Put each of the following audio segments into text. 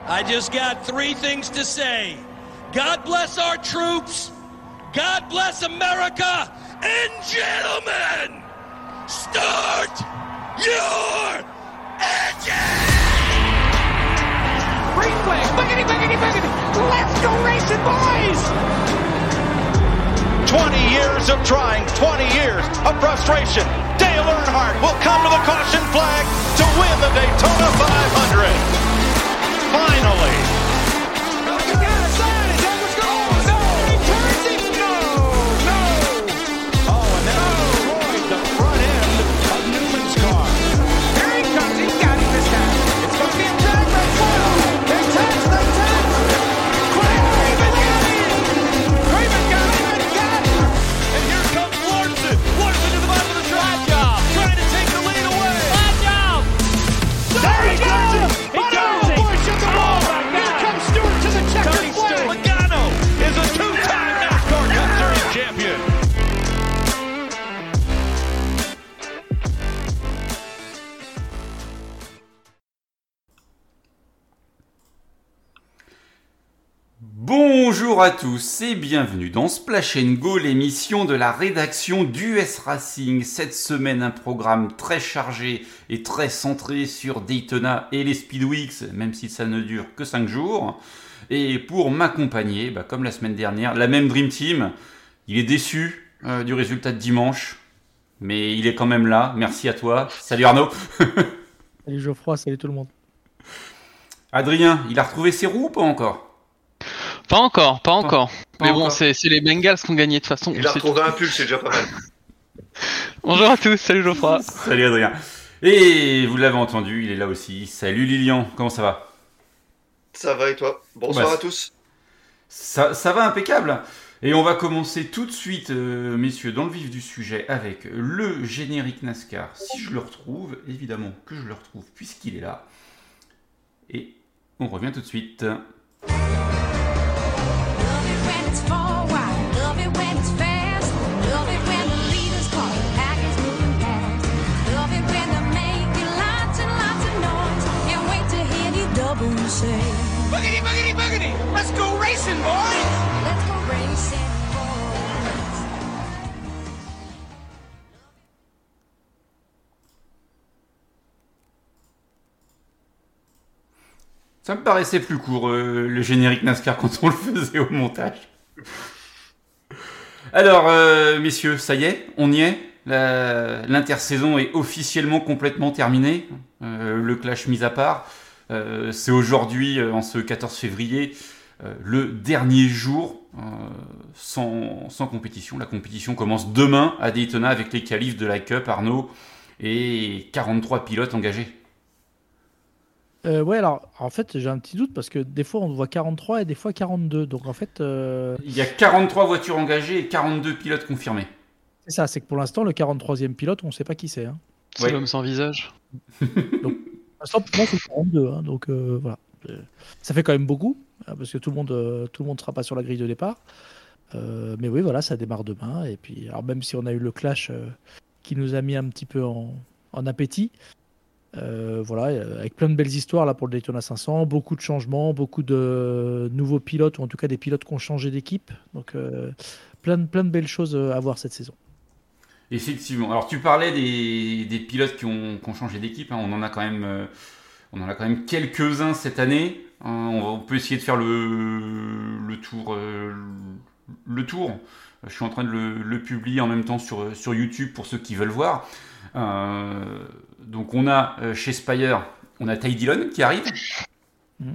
I just got three things to say. God bless our troops. God bless America. And gentlemen, start your engine! Green flag, boogity, boogity, boogity. Let's go racing, boys! 20 years of trying, 20 years of frustration. Dale Earnhardt will come to the caution flag to win the Daytona 500. Finally. Bonjour à tous et bienvenue dans Splash Go, l'émission de la rédaction d'US Racing. Cette semaine, un programme très chargé et très centré sur Daytona et les Speedweeks, même si ça ne dure que 5 jours. Et pour m'accompagner, bah, comme la semaine dernière, la même Dream Team. Il est déçu euh, du résultat de dimanche, mais il est quand même là. Merci à toi. Salut Arnaud. salut Geoffroy, salut tout le monde. Adrien, il a retrouvé ses roues ou pas encore? Pas encore, pas encore. Mais bon, c'est les Bengals qui ont gagné de toute façon. Il a retrouvé un pull, c'est déjà pas mal. Bonjour à tous, salut Geoffroy. salut Adrien. Et vous l'avez entendu, il est là aussi. Salut Lilian, comment ça va? Ça va et toi? Bonsoir à tous. Ça, ça, va impeccable. Et on va commencer tout de suite, euh, messieurs, dans le vif du sujet avec le générique NASCAR. Si je le retrouve, évidemment que je le retrouve puisqu'il est là. Et on revient tout de suite. Let's go racing, boys! Let's go racing, Ça me paraissait plus court, euh, le générique NASCAR, quand on le faisait au montage. Alors, euh, messieurs, ça y est, on y est. L'intersaison est officiellement complètement terminée. Euh, le clash mis à part. Euh, c'est aujourd'hui, euh, en ce 14 février, euh, le dernier jour sans, sans, compétition. La compétition commence demain à Daytona avec les qualifs de la Cup, Arnaud, et 43 pilotes engagés. Euh, ouais, alors en fait, j'ai un petit doute parce que des fois on voit 43 et des fois 42. Donc en fait. Il y a 43 voitures engagées et 42 pilotes confirmés. C'est ça, c'est que pour l'instant, le 43e pilote, on ne sait pas qui c'est. Hein. C'est l'homme sans visage. donc, moi, c'est 42. Hein, donc euh, voilà. Ça fait quand même beaucoup, hein, parce que tout le monde euh, tout le monde sera pas sur la grille de départ. Euh, mais oui, voilà, ça démarre demain. Et puis, alors même si on a eu le clash qui nous a mis un petit peu en, appétit, voilà, avec plein de belles histoires là pour le Daytona 500, beaucoup de changements, beaucoup de nouveaux pilotes, ou en tout cas des pilotes qui ont changé d'équipe. Donc, plein, plein de belles choses à voir cette saison. Effectivement. Alors tu parlais des, pilotes qui ont, changé d'équipe. Hein. On en a quand même, euh, on en a quand même quelques-uns cette année. Hein. on, peut essayer de faire le, tour, euh, le tour. Je suis en train de le, publier en même temps sur, sur YouTube pour ceux qui veulent voir. Euh, donc on a chez Spire, on a Ty Dillon qui arrive. Mmh.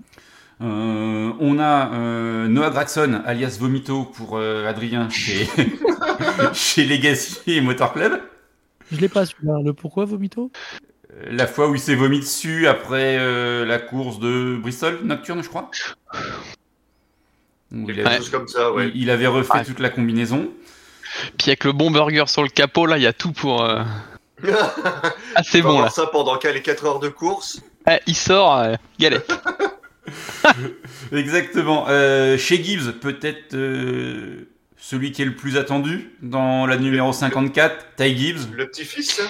Euh, on a Noah Gregson, alias Vomito pour Adrien chez, chez Legacy et Motor Club. Je l'ai pas celui-là. Le pourquoi Vomito? La fois où il s'est vomi dessus après la course de Bristol Nocturne, je crois. Il, comme ça, ouais. il, avait refait toute la combinaison. Puis avec le bon burger sur le capot, là, il y a tout pour. ah, c'est bon là. ça pendant les 4 heures de course. Eh, il sort, galette. Exactement. Euh, chez Gibbs, peut-être euh, celui qui est le plus attendu dans la numéro 54, Ty Gibbs. Le petit-fils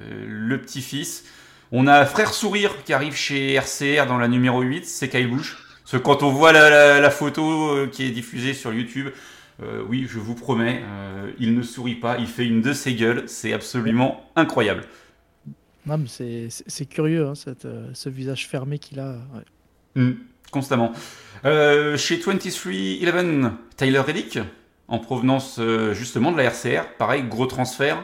euh, Le petit-fils. On a Frère Sourire qui arrive chez RCR dans la numéro 8, c'est Kyle Busch. Parce que quand on voit la, photo euh, qui est diffusée sur YouTube, euh, oui, je vous promets, euh, il ne sourit pas, il fait une de ses gueules, c'est absolument incroyable. c'est curieux, hein, ce visage fermé qu'il a. Hmm, constamment. Chez 23-11, Tyler Reddick, en provenance justement de la RCR, pareil, gros transfert.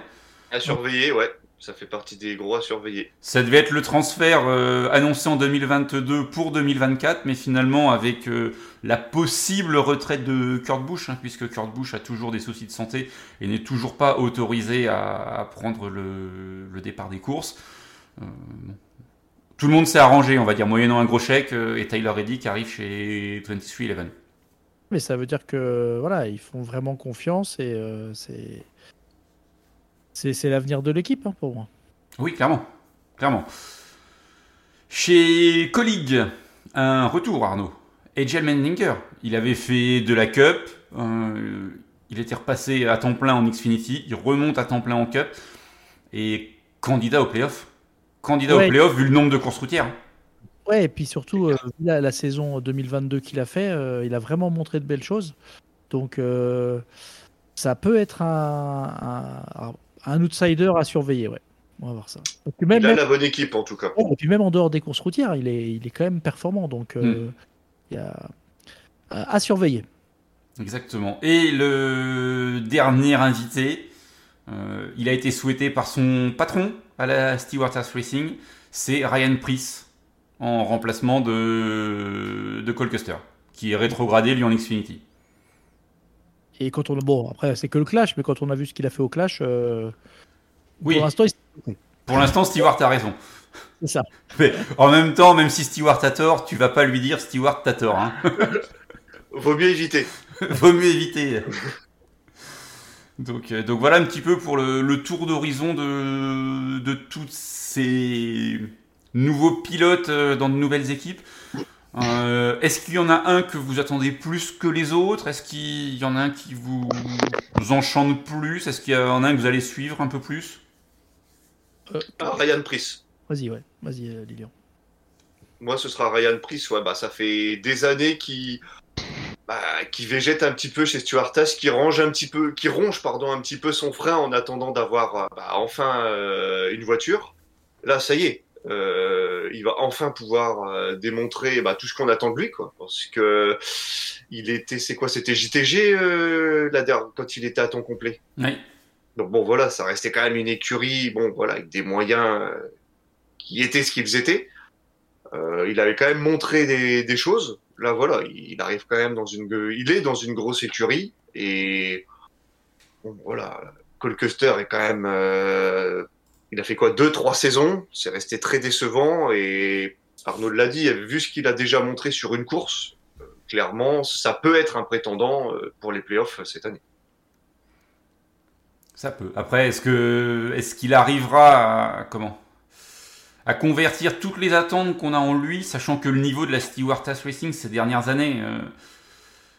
À surveiller, ouais. Ça fait partie des gros à surveiller. Ça devait être le transfert euh, annoncé en 2022 pour 2024, mais finalement avec euh, la possible retraite de Kurt Busch, hein, puisque Kurt Busch a toujours des soucis de santé et n'est toujours pas autorisé à, prendre le, départ des courses. Euh, Tout le monde s'est arrangé, on va dire, moyennant un gros chèque, et Tyler Reddick arrive chez 23-11. Mais ça veut dire que voilà, ils font vraiment confiance et c'est c'est l'avenir de l'équipe hein, pour moi. Oui, clairement. clairement. Chez Colleague, un retour, Arnaud. Agel Mendinger, il avait fait de la Cup, euh, il était repassé à temps plein en Xfinity, il remonte à temps plein en Cup, et candidat au playoff. Candidat au playoff vu le nombre de courses routières. Ouais, et puis surtout, euh, la, saison 2022 qu'il a fait, euh, il a vraiment montré de belles choses. Donc, ça peut être un, un outsider à surveiller, ouais. On va voir ça. même, il a la bonne équipe en tout cas. et puis même en dehors des courses routières, il est, il est quand même performant. Donc euh, hmm. il y a à surveiller. Exactement. Et le dernier invité, euh, il a été souhaité par son patron à la Stewart Racing, c'est Ryan Price en remplacement de, de Cole Custer, qui est rétrogradé lui en Xfinity. Et quand on bon après c'est que le clash, mais quand on a vu ce qu'il a fait au clash, euh, oui. Pour l'instant, pour l'instant, Stewart a raison. C'est ça. Mais en même temps, même si Stewart a tort, tu vas pas lui dire Stewart t'as tort. Hein. Vaut mieux éviter. Vaut mieux éviter. Donc, euh, donc voilà un petit peu pour le, tour d'horizon de, de tous ces nouveaux pilotes euh, dans de nouvelles équipes. Euh, est-ce qu'il y en a un que vous attendez plus que les autres? Est-ce qu'il y en a un qui vous, enchante plus? Est-ce qu'il y en a un que vous allez suivre un peu plus? Euh, Ryan Price. Vas-y, ouais. Vas-y, Lilian. Moi, ce sera Ryan Price. Ouais, bah, ça fait des années qui bah, qui végète un petit peu chez Stuart qui range un petit peu, qui ronge pardon un petit peu son frein en attendant d'avoir bah, enfin une voiture. Là, ça y est, euh, il va enfin pouvoir euh, démontrer bah, tout ce qu'on attend de lui, quoi. Parce que il était, c'est quoi, c'était JTG euh, la quand il était à temps complet. Oui. Donc bon, voilà, ça restait quand même une écurie, bon, voilà, avec des moyens euh, qui étaient ce qu'ils étaient. Euh, il avait quand même montré des, des, choses. Là, voilà, il arrive quand même dans une, il est dans une grosse écurie et voilà, Colcuster est quand même il a fait quoi Deux, trois saisons? C'est resté très décevant. Et Arnaud l'a dit, vu ce qu'il a déjà montré sur une course, euh, clairement, ça peut être un prétendant euh, pour les playoffs cette année. Ça peut. Après, est-ce que est-ce qu'il arrivera comment? À convertir toutes les attentes qu'on a en lui, sachant que le niveau de la Stewart Racing ces dernières années, euh,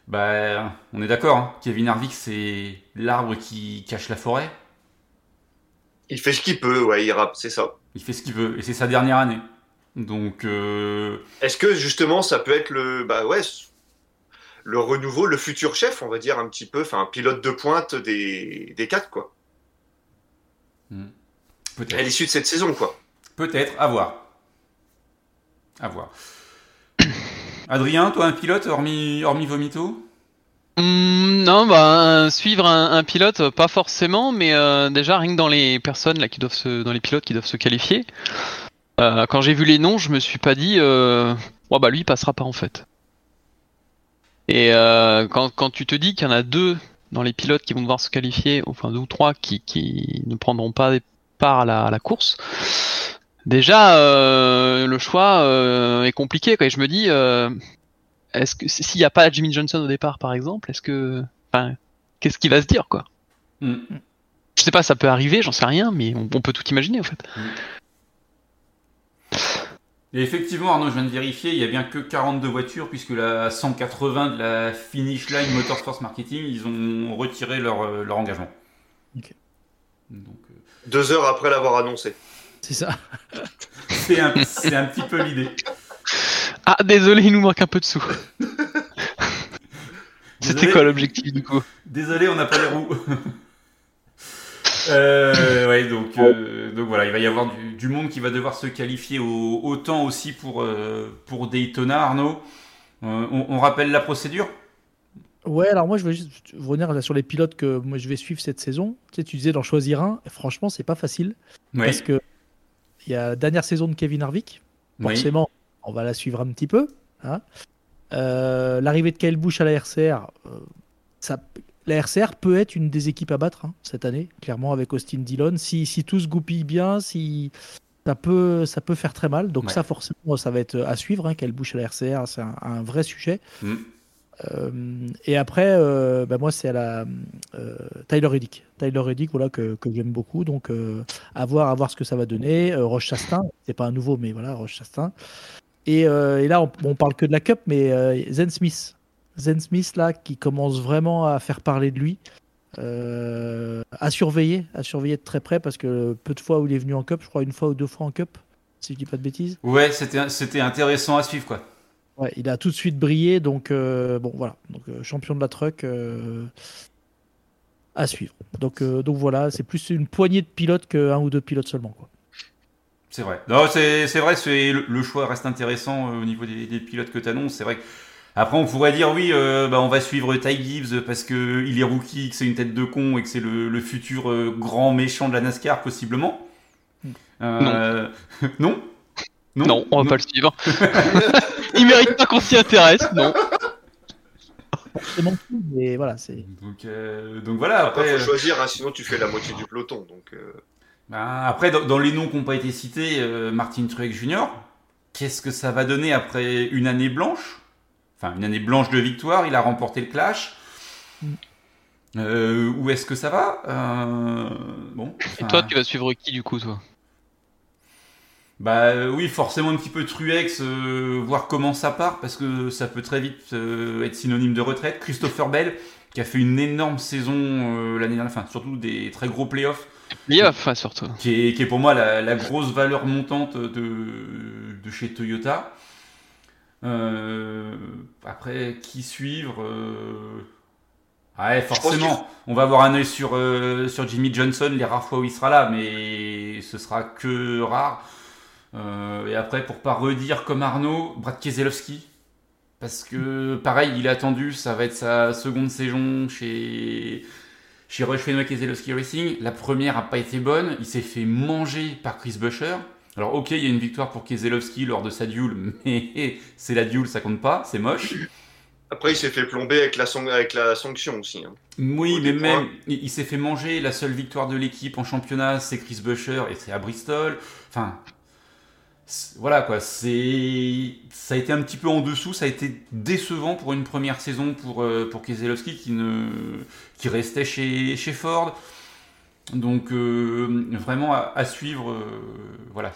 bah, on est d'accord. Hein. Kevin Harvick, c'est l'arbre qui cache la forêt. Il fait ce qu'il peut, ouais, il rappe, c'est ça. Il fait ce qu'il veut, et c'est sa dernière année. Donc. Euh, Est-ce que justement ça peut être le, bah ouais, le renouveau, le futur chef, on va dire un petit peu, enfin un pilote de pointe des, des quatre, quoi. Hmm. Peut-être. À l'issue de cette saison, quoi. Peut-être, à voir. À voir. Adrien, toi, un pilote hormis, Vomito? Hmm, non, bah suivre un, pilote, pas forcément, mais euh, déjà rien que dans les personnes qui doivent se, dans les pilotes qui doivent se qualifier. Euh, quand j'ai vu les noms, je me suis pas dit, euh, bah lui il passera pas en fait. Et euh, quand, quand tu te dis qu'il y en a deux dans les pilotes qui vont devoir se qualifier, enfin deux ou trois qui, ne prendront pas part à la course, déjà le choix est compliqué. Quoi. Et je me dis, est-ce que s'il n'y a pas Jimmy Johnson au départ, par exemple, est-ce que, enfin, qu'est-ce qu'il va se dire, quoi? Mm. Je sais pas, ça peut arriver, j'en sais rien, mais on, peut tout imaginer, en fait. Mm. Et effectivement, Arnaud, je viens de vérifier, il n'y a bien que 42 voitures, puisque la 180 de la Finish Line Motorsports Marketing, ils ont retiré leur, euh, leur engagement. Donc, euh, Deux heures après l'avoir annoncé. C'est ça. C'est un, c'est un petit peu l'idée. Ah, désolé, il nous manque un peu de sous. C'était Désolé. quoi l'objectif du coup? Désolé, on n'a pas les roues. Euh, ouais, donc, euh, donc voilà, il va y avoir du, du monde qui va devoir se qualifier au, autant aussi pour, euh, pour Daytona, Arnaud. Euh, on, on rappelle la procédure? Ouais, alors moi je veux juste revenir sur les pilotes que moi je vais suivre cette saison. Tu sais, tu disais d'en choisir un. Et franchement, c'est pas facile Ouais. parce que il y a la dernière saison de Kevin Harvick. Oui. Forcément, on va la suivre un petit peu. hein. Euh, L'arrivée de Kyle Busch à la RCR, euh, ça, la RCR peut être une des équipes à battre hein, cette année, clairement avec Austin Dillon. Si, si tout se goupille bien, si ça peut, ça peut faire très mal. Donc Ouais. ça forcément, ça va être à suivre. Hein, Kyle Busch à la RCR, c'est un, un vrai sujet. Mm. Euh, et après, euh, bah, moi, c'est à la euh, Tyler Reddick. Tyler Reddick, voilà, que, que j'aime beaucoup. Donc, euh, à, voir, à voir ce que ça va donner. Euh, Roche Chastain, c'est pas un nouveau, mais voilà, Roche Chastain. Et, et là, on, on parle que de la Cup, mais Zen Smith. Zen Smith, là, qui commence vraiment à faire parler de lui. À surveiller, à surveiller de très près, parce que peu de fois où il est venu en Cup, je crois une fois ou deux fois en Cup, si je dis pas de bêtises. Ouais, c'était intéressant à suivre, quoi. Ouais, il a tout de suite brillé, donc euh, bon voilà, donc euh, champion de la truck euh, à suivre. Donc euh, donc voilà, c'est plus une poignée de pilotes qu'un ou deux pilotes seulement quoi. C'est vrai. Non, c'est c'est vrai, c'est le, le choix reste intéressant euh, au niveau des, des pilotes que tu annonces. C'est vrai que après on pourrait dire oui, euh, bah, on va suivre Ty Gibbs parce que il est rookie, que c'est une tête de con et que c'est le, le futur euh, grand méchant de la NASCAR possiblement. Euh, non? Non, on va pas le suivre. il mérite pas qu'on s'y intéresse, non. Forcément, mais voilà, c'est Donc, euh, donc voilà. Après, Après, faut choisir, hein, sinon tu fais la moitié du peloton. Donc, euh, bah, après dans, dans les noms qui n'ont pas été cités, euh, Martin Truex Jr. Qu'est-ce que ça va donner après une année blanche? Enfin, une année blanche de victoire. Il a remporté le Clash. Euh, où est-ce que ça va? Euh, Bon. Et toi, tu vas suivre qui du coup, toi? Bah euh, oui, forcément un petit peu Truex, euh, voir comment ça part, parce que ça peut très vite euh, être synonyme de retraite. Christopher Bell, qui a fait une énorme saison euh, l'année dernière, enfin surtout des très gros playoffs, Playoff, hein, surtout. qui est, qui est pour moi la, la grosse valeur montante de, de chez Toyota. Euh, après, qui suivre euh, Ouais, pense forcément, on va avoir un œil sur, euh, sur Jimmy Johnson les rares fois où il sera là, mais ce sera que rare. Euh, et après, pour pas redire comme Arnaud, Brad Keselowski. Parce que, pareil, il est attendu, ça va être sa seconde saison chez, chez Rush Fenway Keselowski Racing. La première a pas été bonne, il s'est fait manger par Chris Buescher. Alors, ok, il y a une victoire pour Keselowski lors de sa duel, mais c'est la duel, ça compte pas, c'est moche. Après, il s'est fait plomber avec la, avec la sanction aussi. hein. Oui, Au mais départ. même, il, il s'est fait manger. La seule victoire de l'équipe en championnat, c'est Chris Buescher et c'est à Bristol. Enfin, voilà quoi. C'est, ça a été un petit peu en dessous. Ça a été décevant pour une première saison pour euh, pour Keselowski qui ne, qui restait chez chez Ford. Donc euh, vraiment à, à suivre. euh, voilà,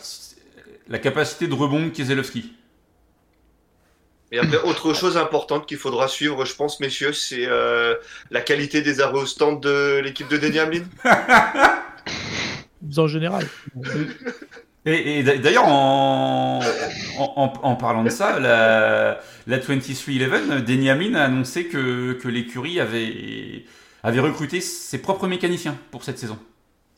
la capacité de rebond de Keselowski. Et après, autre chose importante qu'il faudra suivre, je pense, messieurs, c'est euh, la qualité des arrêts au stand de l'équipe de Denny Hamlin. en général. Et, et d'a- d'ailleurs, en, en, en- en parlant de ça, la, la 2311, Denny Hamlin a annoncé que, que l'écurie avait, avait recruté ses propres mécaniciens pour cette saison.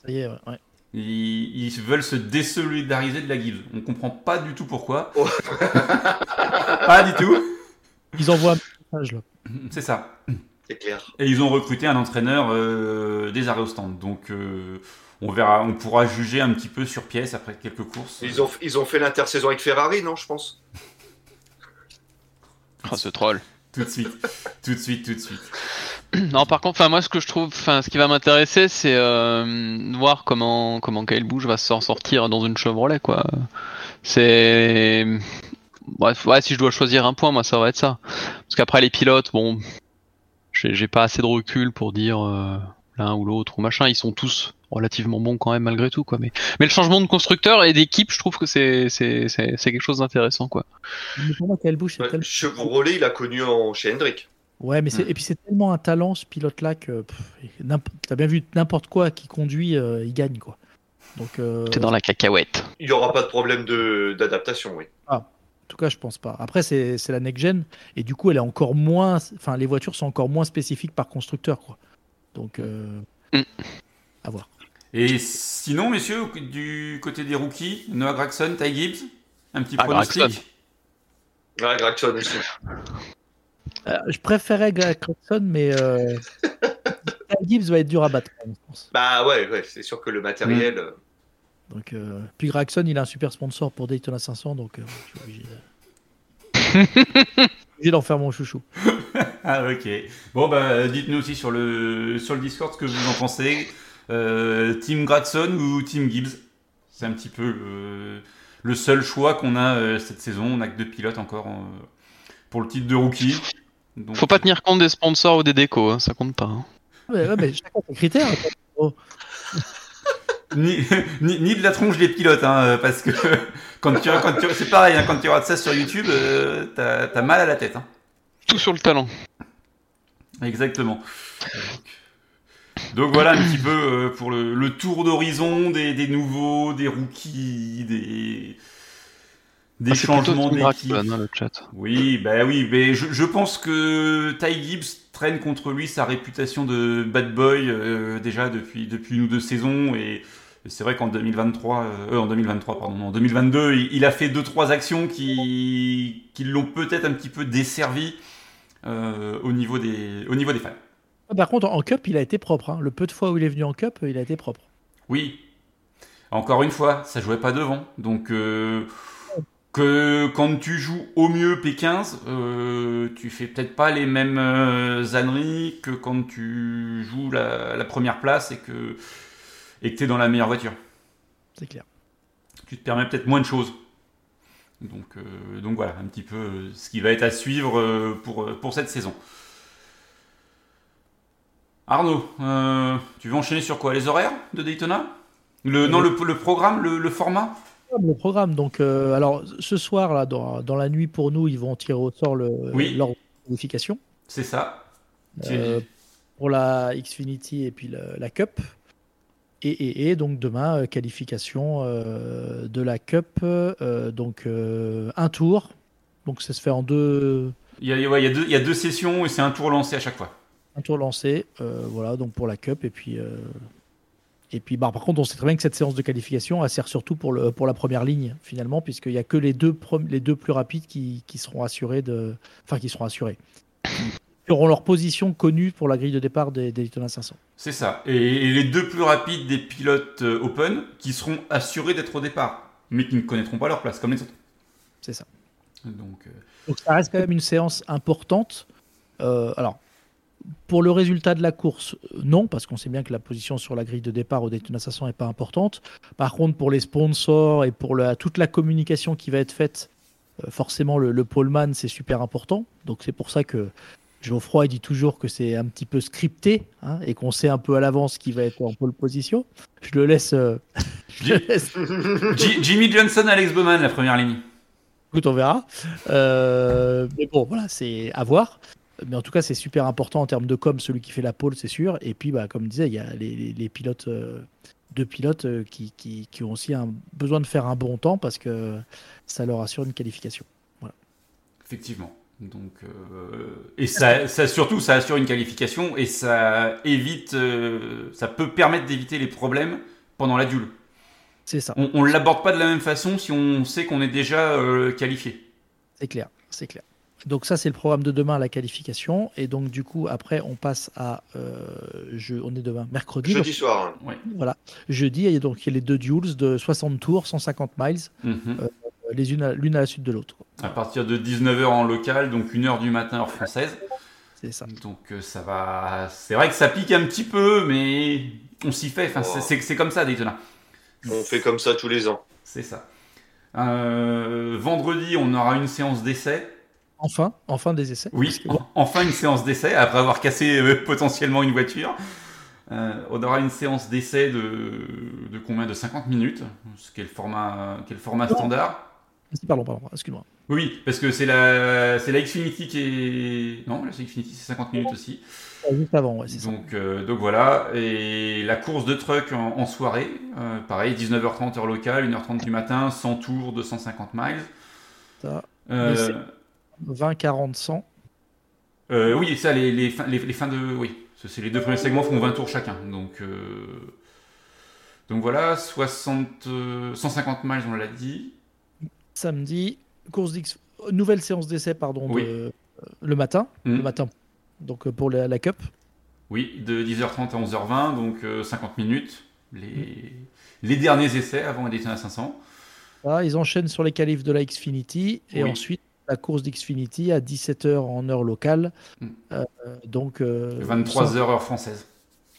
Ça y est, ouais. ouais. Ils, ils veulent se désolidariser de la Gibbs. On comprend pas du tout pourquoi. Oh. pas du tout. Ils envoient un message là. C'est ça. C'est clair. Et ils ont recruté un entraîneur euh, des arrêts au stand. Donc euh, on verra, on pourra juger un petit peu sur pièce après quelques courses. Ils ont, ils ont fait l'intersaison avec Ferrari, non, je pense? Oh, ce troll. Tout de suite, tout de suite, tout de suite. Non, par contre, enfin moi, ce que je trouve, enfin, ce qui va m'intéresser, c'est euh, de voir comment comment Kyle Busch va s'en sortir dans une Chevrolet, quoi. C'est bref, ouais, si je dois choisir un point, moi, ça va être ça. Parce qu'après les pilotes, bon, j'ai j'ai pas assez de recul pour dire euh, l'un ou l'autre ou machin. Ils sont tous relativement bons quand même malgré tout, quoi. Mais mais le changement de constructeur et d'équipe, je trouve que c'est c'est c'est c'est quelque chose d'intéressant, quoi. Mais pour moi, tellement... Chevrolet, il a connu en, chez Hendrick. Ouais, mais c'est Hmm. et puis c'est tellement un talent ce pilote-là que pff, t'as bien vu n'importe quoi qui conduit, euh, il gagne quoi. Donc, euh, C'est dans la cacahuète. Il n'y aura pas de problème de- d'adaptation, oui. En tout cas, je pense pas. Après, c'est c'est la next-gen, et du coup, elle est encore moins. Enfin, les voitures sont encore moins spécifiques par constructeur, quoi. Donc, euh, Mm. à voir. Et sinon, messieurs, du côté des rookies, Noah Gregson, Ty Gibbs, un petit Ah, pronostic Gregson. Ouais, Gregson aussi. Euh, je préférais Greg Clarkson, mais euh, Ty Gibbs va être dur à battre, je pense. Bah ouais, ouais c'est sûr que le matériel. euh, Donc, euh, puis Gregson, il a un super sponsor pour Daytona 500, donc euh, je suis obligé de- obligé d'en faire mon chouchou. Ah ok. Bon bah dites-nous aussi sur le sur le Discord ce que vous en pensez. Euh, Team Gregson ou Team Gibbs? C'est un petit peu le, le seul choix qu'on a euh, cette saison. On a que deux pilotes encore euh, pour le titre de rookie. Donc, Faut pas tenir compte des sponsors ou des décos, hein, ça compte pas. hein. Ouais, ouais, mais chacun ses critères. ni, ni, ni de la tronche des pilotes, hein, euh, parce que quand tu, quand tu, c'est pareil, hein, quand tu regardes ça sur YouTube, euh, t'as, t'as mal à la tête. Hein. Tout sur le talent. Exactement. Donc, voilà un petit peu euh, pour le, le tour d'horizon des, des nouveaux, des rookies, des, des Ah, changements d'équipe. Gregson, le chat. Oui, bah oui, mais je, je pense que Ty Gibbs traîne contre lui sa réputation de bad boy euh, déjà depuis depuis une ou deux saisons et c'est vrai qu'en 2023, euh, en 2023 pardon, en 2022, il, il a fait deux trois actions qui qui l'ont peut-être un petit peu desservi au niveau des au niveau des fans. Ah, Par contre, en Cup, il a été propre. hein. Le peu de fois où il est venu en Cup, il a été propre. Oui. Encore une fois, ça jouait pas devant. Donc, euh, que quand tu joues au mieux P15, euh, tu fais peut-être pas les mêmes euh, âneries que quand tu joues la, la première place et que et que t'es dans la meilleure voiture. C'est clair. Tu te permets peut-être moins de choses. Donc, euh, donc voilà, un petit peu euh, ce qui va être à suivre euh, pour, pour cette saison. Arnaud, euh, tu veux enchaîner sur quoi? Les horaires de Daytona? Le, Non, le, le programme, le, le format? Le programme, donc, euh, alors ce soir, là, dans, dans la nuit pour nous, ils vont tirer au sort le, Oui. l'ordre de qualification C'est ça. pour la Xfinity et puis la, la Cup. Et, et, et donc demain, euh, qualification euh, de la Cup, euh, donc euh, un tour. Donc ça se fait en deux, Il y, a, ouais, il, y a deux, il y a deux sessions et c'est un tour lancé à chaque fois. un tour lancé, voilà, donc pour la Cup. Et puis, et puis bah, par contre, on sait très bien que cette séance de qualification, elle sert surtout pour, le, pour la première ligne, finalement, puisqu'il n'y a que les deux, les deux plus rapides qui, qui seront assurés de. Enfin, qui seront assurés. Qui auront leur position connue pour la grille de départ des, des Daytona 500. C'est ça. Et, les deux plus rapides des pilotes euh, Open qui seront assurés d'être au départ, mais qui ne connaîtront pas leur place comme les autres. C'est ça. Donc, euh, Donc ça reste quand même une séance importante. Euh, alors, pour le résultat de la course, non, parce qu'on sait bien que la position sur la grille de départ au Daytona 500 n'est pas importante. Par contre, pour les sponsors et pour la- toute la communication qui va être faite, forcément, le, le poleman, c'est super important. Donc c'est pour ça que Geoffroy dit toujours que c'est un petit peu scripté hein, et qu'on sait un peu à l'avance qui va être en pole position. Je le laisse... euh, je le laisse J- Jimmy Johnson, Alex Bowman, la première ligne. Écoute, on verra. Euh, mais bon, voilà, c'est à voir. Mais en tout cas, c'est super important en termes de com, celui qui fait la pole, c'est sûr. Et puis, bah, comme je disais, il y a les, les- les pilotes, euh, deux pilotes qui, qui- qui ont aussi un, besoin de faire un bon temps parce que ça leur assure une qualification. Effectivement. Donc, euh, et ça, ça surtout, ça assure une qualification et ça évite, euh, ça peut permettre d'éviter les problèmes pendant la duel. C'est ça, On, on l'aborde pas de la même façon si on sait qu'on est déjà euh, qualifié. c'est clair, c'est clair. Donc ça, c'est le programme de demain, la qualification. Et donc, du coup, après, on passe à... euh, je, on est demain, mercredi. Jeudi soir. hein. Voilà. Jeudi, il y a donc il y a les deux duels de 60 tours, 150 miles, Mhm. euh, les unes à- l'une à la suite de l'autre. À partir de 19h en local, donc 1h du matin heure française. C'est ça. Donc euh, ça va. C'est vrai que ça pique un petit peu, mais on s'y fait. Enfin, c'est- comme ça, Daytona. On fait comme ça tous les ans. C'est ça. Euh, vendredi, on aura une séance d'essai. Enfin, enfin des essais. Oui, que, en- enfin une séance d'essai après avoir cassé euh, potentiellement une voiture. Euh, on aura une séance d'essai de, de combien? De 50 minutes, le format, qui est le format standard. Pardon, pardon, excuse-moi. Oui, parce que c'est la, c'est la Xfinity qui est. Non, la Xfinity, c'est 50 minutes aussi. Juste avant, ouais, c'est ça. Donc, euh, donc voilà. Et la course de truck en, en soirée, euh, pareil, 19h30 heure locale, 1h30 du matin, 100 tours, 250 miles. Ça. Euh, Mais c'est- 20, 40, 100. euh, oui, ça, les, les, fins, les, les fins de. Oui, c'est les deux premiers segments font 20 tours chacun. Donc, euh, donc voilà, 60, euh, 150 miles, on l'a dit. Samedi, course d'X. Nouvelle séance d'essai, pardon, Oui. de- euh, le matin. Le matin. Donc euh, pour la, la Cup. Oui, de 10h30 à 11h20, donc euh, 50 minutes. Les, les derniers essais avant la Daytona 500. Voilà, ils enchaînent sur les qualifs de la Xfinity et Oui. ensuite la course d'Xfinity à 17h en heure locale. Mm. Euh, donc euh, 23 100 heures heure française.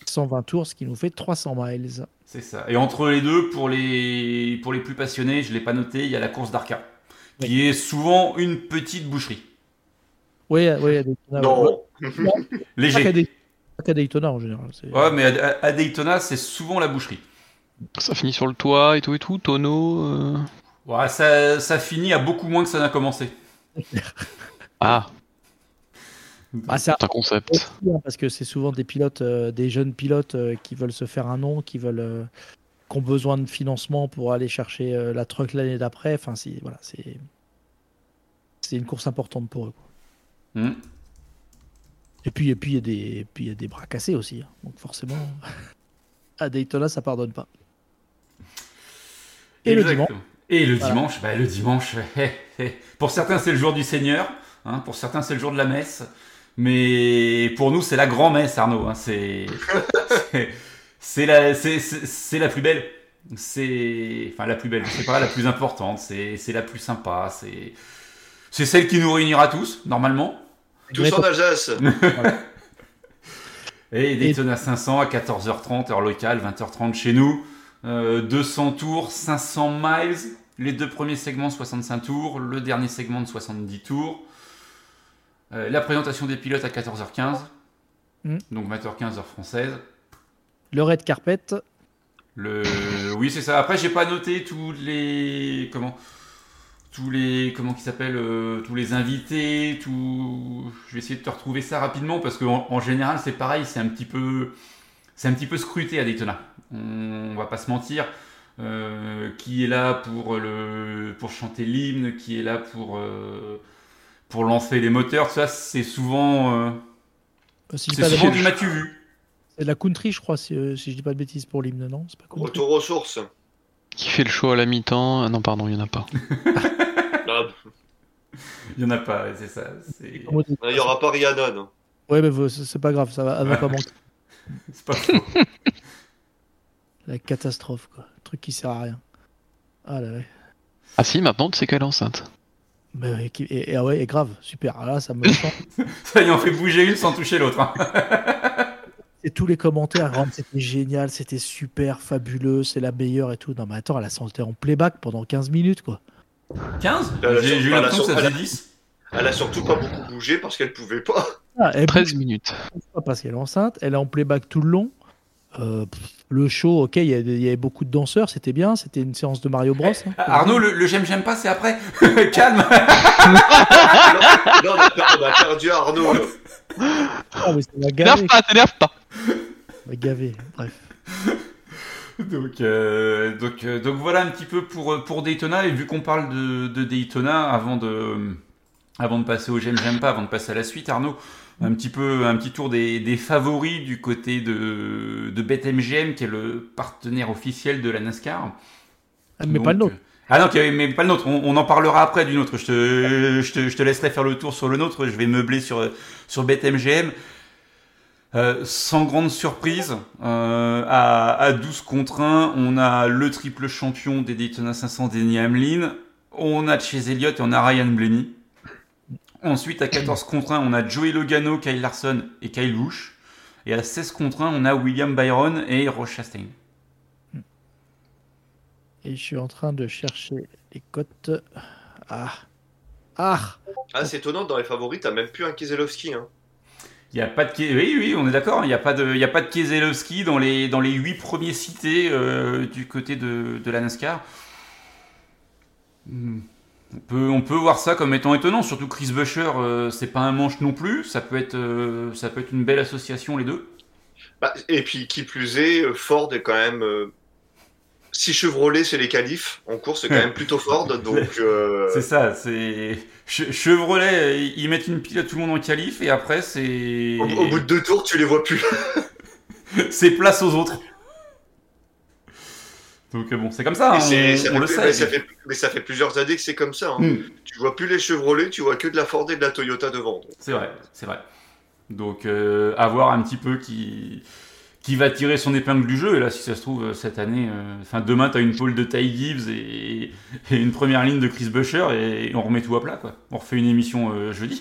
120 tours, ce qui nous fait 300 miles. C'est ça. Et entre les deux, pour les, pour les plus passionnés, je ne l'ai pas noté, il y a la course d'Arca, qui est souvent une petite boucherie. Oui, oui, à Daytona. Non. ouais. Pas qu'à Léger. Day- pas qu'à Daytona en général. c'est- Ouais, mais à, à Daytona, c'est souvent la boucherie. Ça finit sur le toit et tout et tout, tonneau. euh. Ouais, ça, ça finit à beaucoup moins que ça n'a commencé. Ah, Ah, c'est un concept. hein, parce que c'est souvent des pilotes, euh, des jeunes pilotes euh, qui veulent se faire un nom, qui veulent, euh, qui ont besoin de financement pour aller chercher euh, la truck l'année d'après. Enfin, c'est voilà, c'est c'est une course importante pour eux. quoi. Hmm. Et puis et puis il y a des puis il y a des bras cassés aussi. hein. Donc forcément, à Daytona, ça pardonne pas. Et le dimanche. Et le Voilà. dimanche, bah, le dimanche, hé, hé. pour certains c'est le jour du Seigneur, hein, pour certains c'est le jour de la messe, mais pour nous c'est la grand-messe Arnaud, hein, c'est c'est- c'est la, c'est- c'est- c'est la plus belle, c'est enfin la plus belle, sais pas, la plus importante, c'est c'est la plus sympa, c'est c'est celle qui nous réunira tous normalement. Tous en Alsace. Et Daytona 500 à 14h30 heure locale, 20h30 chez nous. Euh, 200 tours, 500 miles. Les deux premiers segments 65 tours, le dernier segment de 70 tours. Euh, la présentation des pilotes à 14h15, Mm. donc 20h15 heure française. Le red carpet, Le... Oui, c'est ça. Après, j'ai pas noté tous les comment tous les comment qui s'appellent euh, tous les invités, tout. Je vais essayer de te retrouver ça rapidement parce qu'en en général, c'est pareil, c'est un petit peu c'est un petit peu scruté à Daytona. On, va pas se mentir. Euh, qui est là pour le pour chanter l'hymne, qui est là pour pour lancer les moteurs, ça c'est souvent euh, si je dis c'est pas de souvent bêtises, du matu vu. c'est de la country, je crois, si, euh, si je dis pas de bêtises pour l'hymne, non C'est pas. Retour aux sources. Qui fait le show à la mi-temps? Ah Non, pardon, il n'y en a pas. Il y en a pas, c'est ça. c'est- Il n'y aura pas Rihanna. non. Ouais, mais c'est pas grave, ça va, elle va pas manquer. C'est pas faux. La catastrophe, quoi. Un truc qui sert à rien. Ah là, ouais. Ah si, maintenant tu sais qu'elle est enceinte. Mais qui- et, et- ah ouais, et grave, super. Ah là, ça me. Ça y en fait bouger une sans toucher l'autre. hein. Et tous les commentaires, rendent, c'était génial, c'était super, fabuleux, c'est la meilleure et tout. Non, mais attends, elle a chanté en playback pendant 15 minutes, quoi. 15 Elle a J'ai sur- j'ai eu elle a l'impression que sur- ça elle a- faisait 10. Elle a surtout pas beaucoup bougé parce qu'elle pouvait pas. Ah, elle 13 minutes. pas parce qu'elle est enceinte, elle est en playback tout le long. Euh, le show, ok, il y, avait beaucoup de danseurs, c'était bien, c'était une séance de Mario Bros. hein. Arnaud, le, le j'aime, j'aime pas, c'est après. Calme. Là, on, a per- on a perdu Arnaud. là. Ah, mais ça m'a T'énerve gavé, pas, t'énerve pas gavé, bref. Donc, euh, donc, euh, donc voilà un petit peu pour, pour Daytona. Et vu qu'on parle de, de Daytona, avant de, avant de passer au j'aime, j'aime pas, avant de passer à la suite, Arnaud, un petit peu un petit tour des, des favoris du côté de, de BetMGM, qui est le partenaire officiel de la NASCAR. Ah, mais Donc, pas le nôtre. Ah non, mais pas le nôtre. On, on en parlera après du nôtre. Je te, je, te, je te laisserai faire le tour sur le nôtre. Je vais meubler sur, sur BetMGM. Euh, sans grande surprise, euh, à, à 12 contre 1, on a le triple champion des Daytona 500, Denny Hamlin. On a Chase Elliott et on a Ryan Blaney. Ensuite, à 14 contre 1, on a Joey Logano, Kyle Larson et Kyle Busch. Et à 16 contre 1, on a William Byron et Roche Chastain. Et je suis en train de chercher les cotes. Ah. Ah Ah, c'est étonnant, dans les favoris, t'as même plus un Kieselowski. Hein. Il n'y a pas de oui oui on est d'accord il n'y a pas de il y a pas de Keselowski dans les dans les huit premiers cités euh, du côté de, de la NASCAR. Hmm. On peut, on peut voir ça comme étant étonnant, surtout Chris Buescher, euh, c'est pas un manche non plus, ça peut être, euh, ça peut être une belle association les deux. Bah, et puis, qui plus est, euh, Ford est quand même. euh, si Chevrolet, c'est les qualifs, en course, c'est quand même plutôt Ford. Donc, C'est ça, c'est Che- Chevrolet, ils ils mettent une pile à tout le monde en qualif et après c'est au, au bout de deux tours, tu les vois plus. c'est place aux autres. Donc euh, bon, c'est comme ça, hein, on, on le fait- sait. mais, ça fait, mais ça fait plusieurs années que c'est comme ça. hein. Hmm. Tu vois plus les Chevrolet, tu vois que de la Ford et de la Toyota devant. C'est vrai, c'est vrai. Donc, euh, à voir un petit peu qui, qui va tirer son épingle du jeu. Et là, si ça se trouve, euh, cette année, euh, enfin, demain, tu as une pole de Ty Gibbs et, et une première ligne de Chris Buescher et, on remet tout à plat, quoi. On refait une émission euh, jeudi.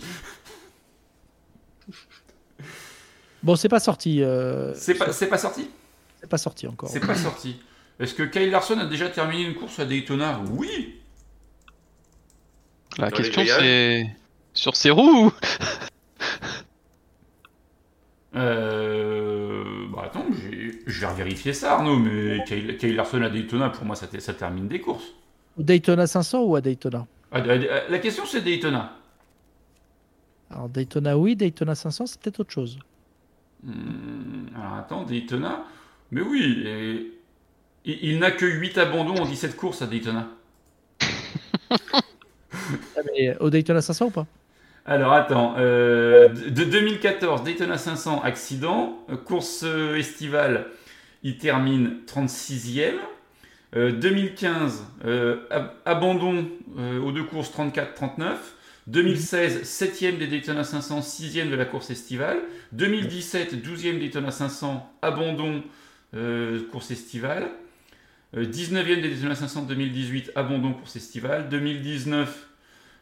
Bon, c'est pas sorti. euh, C'est pas, c'est pas sorti? C'est pas sorti encore. C'est pas sorti. Est-ce que Kyle Larson a déjà terminé une course à Daytona? Oui La Dans question c'est sur ses roues. ou- euh, bah attends, j'ai- je vais revérifier ça, Arnaud, mais Kyle, Kyle Larson à Daytona, pour moi, ça, te- ça termine des courses. Au Daytona 500 ou à Daytona? Ah, ah, ah, La question, c'est Daytona. Alors Daytona oui, Daytona 500 c'est peut-être autre chose. Hmm, alors attends, Daytona Mais oui, et- il, il n'a que 8 abandons en 17 courses à Daytona. Ah, mais au Daytona 500 ou pas? Alors attends, euh, de 2014, Daytona 500, accident, Euh, course euh, estivale, il termine 36e. Euh, 2015, euh, ab- abandon aux deux courses 34-39. 2016, 7e des Daytona 500, 6e de la course estivale. 2017, 12e Daytona 500, abandon course estivale. Euh, 19e des Daytona 500 2018, abandon course estivale. 2019,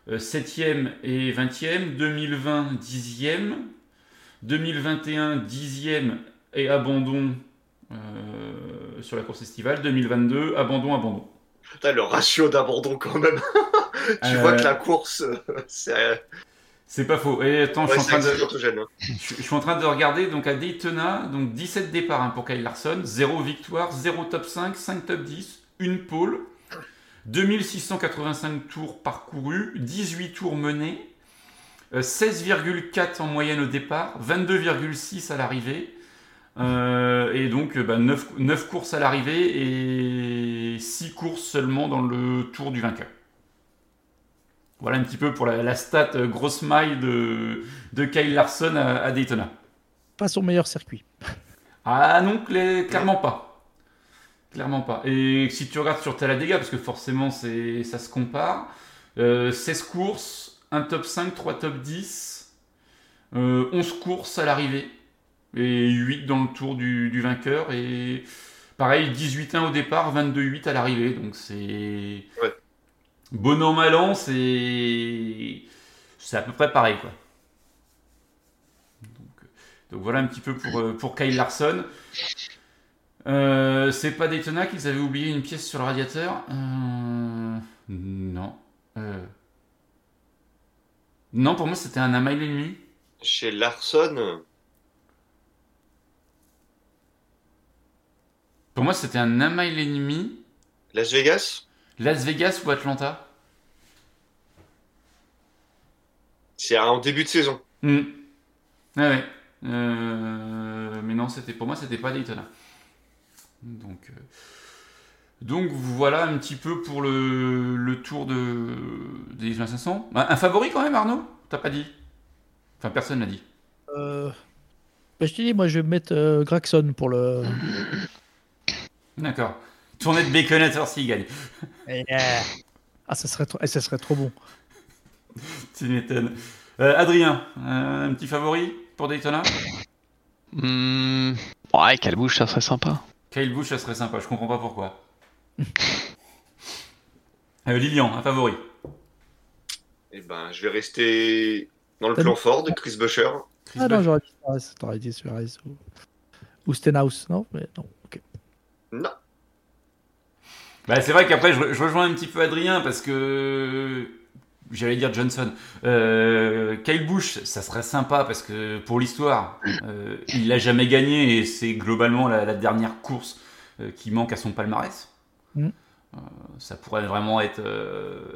euh, 7e et 20e. 2020, 10e. 2021, 10e et abandon euh, sur la course estivale. 2022, abandon, abandon. Putain, le ratio d'abandon quand même. tu Euh, vois que la course, euh, c'est C'est pas faux. Et attends, ouais, je, suis en train de, anxiogène, hein. je, je suis en train de regarder. Donc à Daytona, donc 17 départs hein, pour Kyle Larson, 0 victoire, 0 top 5, 5 top 10, une pole, 2685 tours parcourus, 18 tours menés, euh, 16,4 en moyenne au départ, 22,6 à l'arrivée. euh, et donc euh, bah, 9, courses à l'arrivée et 6 courses seulement dans le tour du vainqueur. Voilà un petit peu pour la, la stat euh, grosse maille de, de Kyle Larson à, à Daytona. Pas son meilleur circuit. Ah non, clé- clairement pas. Clairement pas. Et si tu regardes sur Talladega, parce que forcément c'est ça se compare, euh, 16 courses, un top 5, 3 top 10, euh, 11 courses à l'arrivée, et 8 dans le tour du, du vainqueur, et pareil, 18-1 au départ, 22-8 à l'arrivée, donc c'est... Ouais. Bon an, mal an, c'est... C'est à peu près pareil, quoi. Donc, donc voilà un petit peu pour, euh, pour Kyle Larson. Euh, c'est pas Daytona qu'ils avaient oublié une pièce sur le radiateur? Euh, Non. Euh, Non, pour moi c'était un mile et demi. Chez Larson, Pour moi c'était un mile et demi. Las Vegas, Las Vegas ou Atlanta? C'est en début de saison. Hmm. Ah ouais. Euh, Mais non, c'était pour moi c'était pas Daytona. Donc, euh, donc voilà un petit peu pour le, le tour de des 500. Un, un favori quand même Arnaud? T'as pas dit? Enfin personne l'a dit. Euh, bah, je te dis, moi je vais mettre euh, Gregson pour le. D'accord. Tournée de Baconator s'il gagne. Ah, ça serait trop, eh, ça serait trop bon. Tu m'étonnes. Euh, Adrien, euh, un petit favori pour Daytona? Hmm, Ouais, quelle bouche, ça serait sympa. Kyle Busch, ça serait sympa, je comprends pas pourquoi. Euh, Lilian, un favori. Eh ben, je vais rester dans le plan dit- Ford, Chris Buescher. Chris Ah non, Busch. j'aurais dit Suarez. T'aurais dit Suarez ou, ou Stenhouse, non? Mais non, ok. Non. Bah, c'est vrai qu'après, je, re- je rejoins un petit peu Adrien parce que. J'allais dire Johnson. Euh, Kyle Busch, ça serait sympa parce que pour l'histoire, euh, il l'a jamais gagné et c'est globalement la, la dernière course euh, qui manque à son palmarès. Mm. Euh, ça pourrait vraiment être,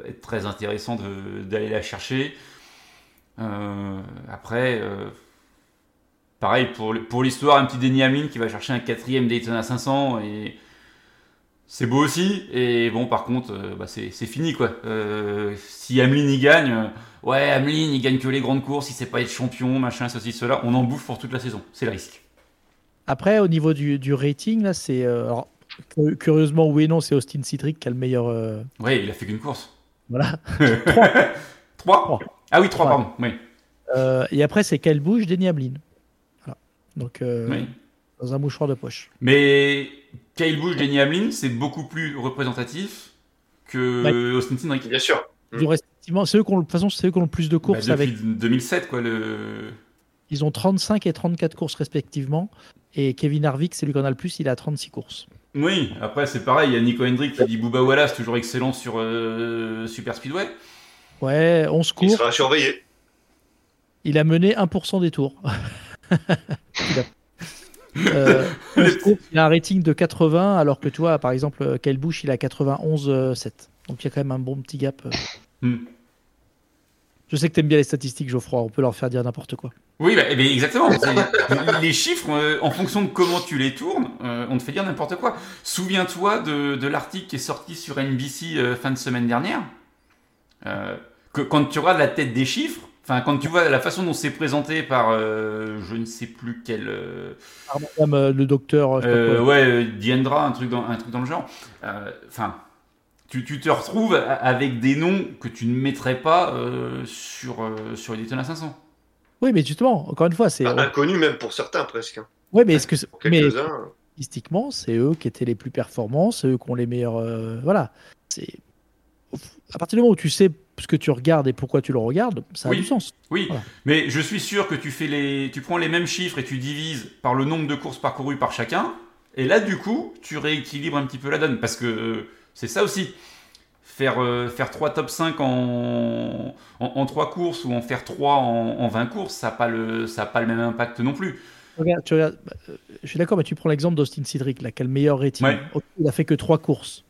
être très intéressant d'aller la chercher. Après, pareil, pour, pour l'histoire, un petit Denny Hamlin qui va chercher un quatrième Daytona 500 et c'est beau aussi. Et bon, par contre, euh, bah, c'est fini quoi. Euh, si Hamlin y gagne, euh, ouais, Hamlin il gagne que les grandes courses, il sait pas être champion, machin, ceci, cela, on en bouffe pour toute la saison. C'est le risque. Après, au niveau du, du rating, là, c'est. euh, curieusement, oui et non, c'est Austin Citric qui a le meilleur. Ouais, il a fait qu'une course. voilà. 3 Ah oui, 3, Trois. pardon. Oui. Et après, c'est Kyle Busch, Denny Hamlin. Voilà. Donc, oui. dans un mouchoir de poche. Mais Kyle Busch, Denny Hamlin, c'est beaucoup plus représentatif que Austin Cindric. Bien sûr. Ils ont respectivement, c'est eux qui ont, le- de toute façon, c'est eux qui ont le plus de Bah, courses depuis avec. 2007, quoi. Le... Ils ont 35 et 34 courses respectivement. Et Kevin Harvick, c'est lui qui en a le plus, il a 36 courses. Oui, après, c'est pareil. Il y a Nico Hendrick qui dit Booba Wallace, toujours excellent sur euh, Super Speedway. Ouais, 11 Il courses. sera surveillé. Il a mené 1% des tours. Il a- Euh, 11 courses, il a un rating de 80, alors que toi, par exemple, Kyle Busch, il a 91,7. Donc il y a quand même un bon petit gap. euh. Hmm. Je sais que t'aimes bien les statistiques, Geoffroy. On peut leur faire dire n'importe quoi. Oui, bah, eh exactement. Les chiffres, euh, en fonction de comment tu les tournes, euh, on te fait dire n'importe quoi. Souviens-toi de, de l'article qui est sorti sur NBC euh, fin de semaine dernière. Euh, que quand tu regardes la tête des chiffres, enfin quand tu vois la façon dont c'est présenté par euh, je ne sais plus quel euh, Par madame, euh, le docteur, euh, euh, ouais euh, Diendra, un truc dans un truc dans le genre. Euh, Enfin, tu, tu te retrouves a- avec des noms que tu ne mettrais pas euh, sur euh, sur les Daytona 500. Oui, mais justement, encore une fois, c'est. Ah, inconnu même pour certains presque. hein. Ouais, mais est-ce que. c'est- Pour Mais quelques-uns. statistiquement, c'est eux qui étaient les plus performants, c'est eux qui ont les meilleurs. euh, voilà. C'est. À partir du moment où tu sais ce que tu regardes et pourquoi tu le regardes, ça a Oui. du sens. Oui, Voilà. mais je suis sûr que tu fais les, tu prends les mêmes chiffres et tu divises par le nombre de courses parcourues par chacun, et là du coup tu rééquilibres un petit peu la donne parce que euh, c'est ça aussi. Faire, euh, faire 3 top 5 en, en, en 3 courses ou en faire 3 en, en 20 courses, ça n'a pas, le- ça a pas le même impact non plus. Regarde, tu regardes, bah, euh, je suis d'accord, mais tu prends l'exemple d'Austin Cedric, là, qui a le meilleur rating. Ouais. Il a fait que trois courses.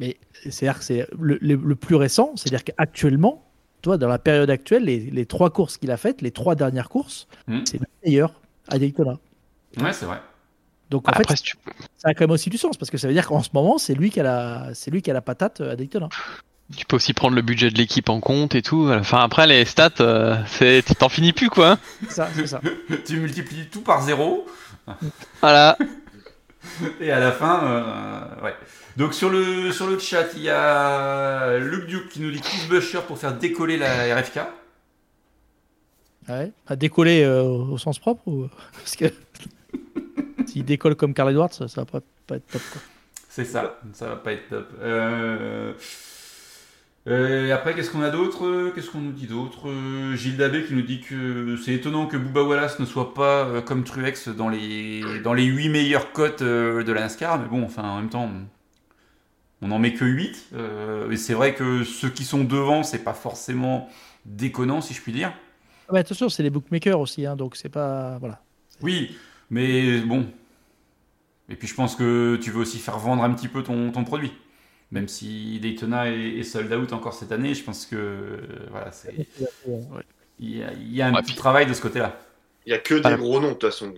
Mais c'est-à-dire que c'est le, le- le plus récent, c'est-à-dire qu'actuellement, toi, dans la période actuelle, les, les trois courses qu'il a faites, les trois dernières courses, Hmm. c'est le meilleur à Daytona. Ouais, c'est vrai. Donc en Après, fait, si tu- ça a quand même aussi du sens, parce que ça veut dire qu'en ce moment, c'est lui qui a la, c'est lui qui a la patate à Daytona. tu peux aussi prendre le budget de l'équipe en compte et tout. Enfin, après, les stats, euh, c'est- tu t'en finis plus, quoi. C'est ça, c'est ça. tu multiplies tout par 0 Voilà. et à la fin, euh, ouais. Donc sur le, sur le chat, il y a Luke Duke qui nous dit Chris Busher pour faire décoller la RFK. Ouais. À décoller euh, au sens propre ou... Parce que s'il décolle comme Carl Edwards, ça, ça va pas, pas être top. C'est ça, ça va pas être top. Euh, euh, après, qu'est-ce qu'on a d'autre? Qu'est-ce qu'on nous dit d'autre? Euh, Gilles Dabé qui nous dit que c'est étonnant que Booba Wallace ne soit pas euh, comme Truex dans les, dans les 8 meilleures cotes euh, de la NASCAR, mais bon, enfin, en même temps, on n'en met que 8. Euh, et c'est vrai que ceux qui sont devant, c'est pas forcément déconnant, si je puis dire. Ah bah, attention, c'est les bookmakers aussi, hein, donc c'est pas. Voilà. Oui, mais bon. Et puis je pense que tu veux aussi faire vendre un petit peu ton, ton produit. Même si Daytona est, est sold out encore cette année, je pense que euh, voilà, c'est Ouais. il y a, il y a un Ouais, petit puis- travail de ce côté-là. Il y a que des Voilà. gros noms de toute façon.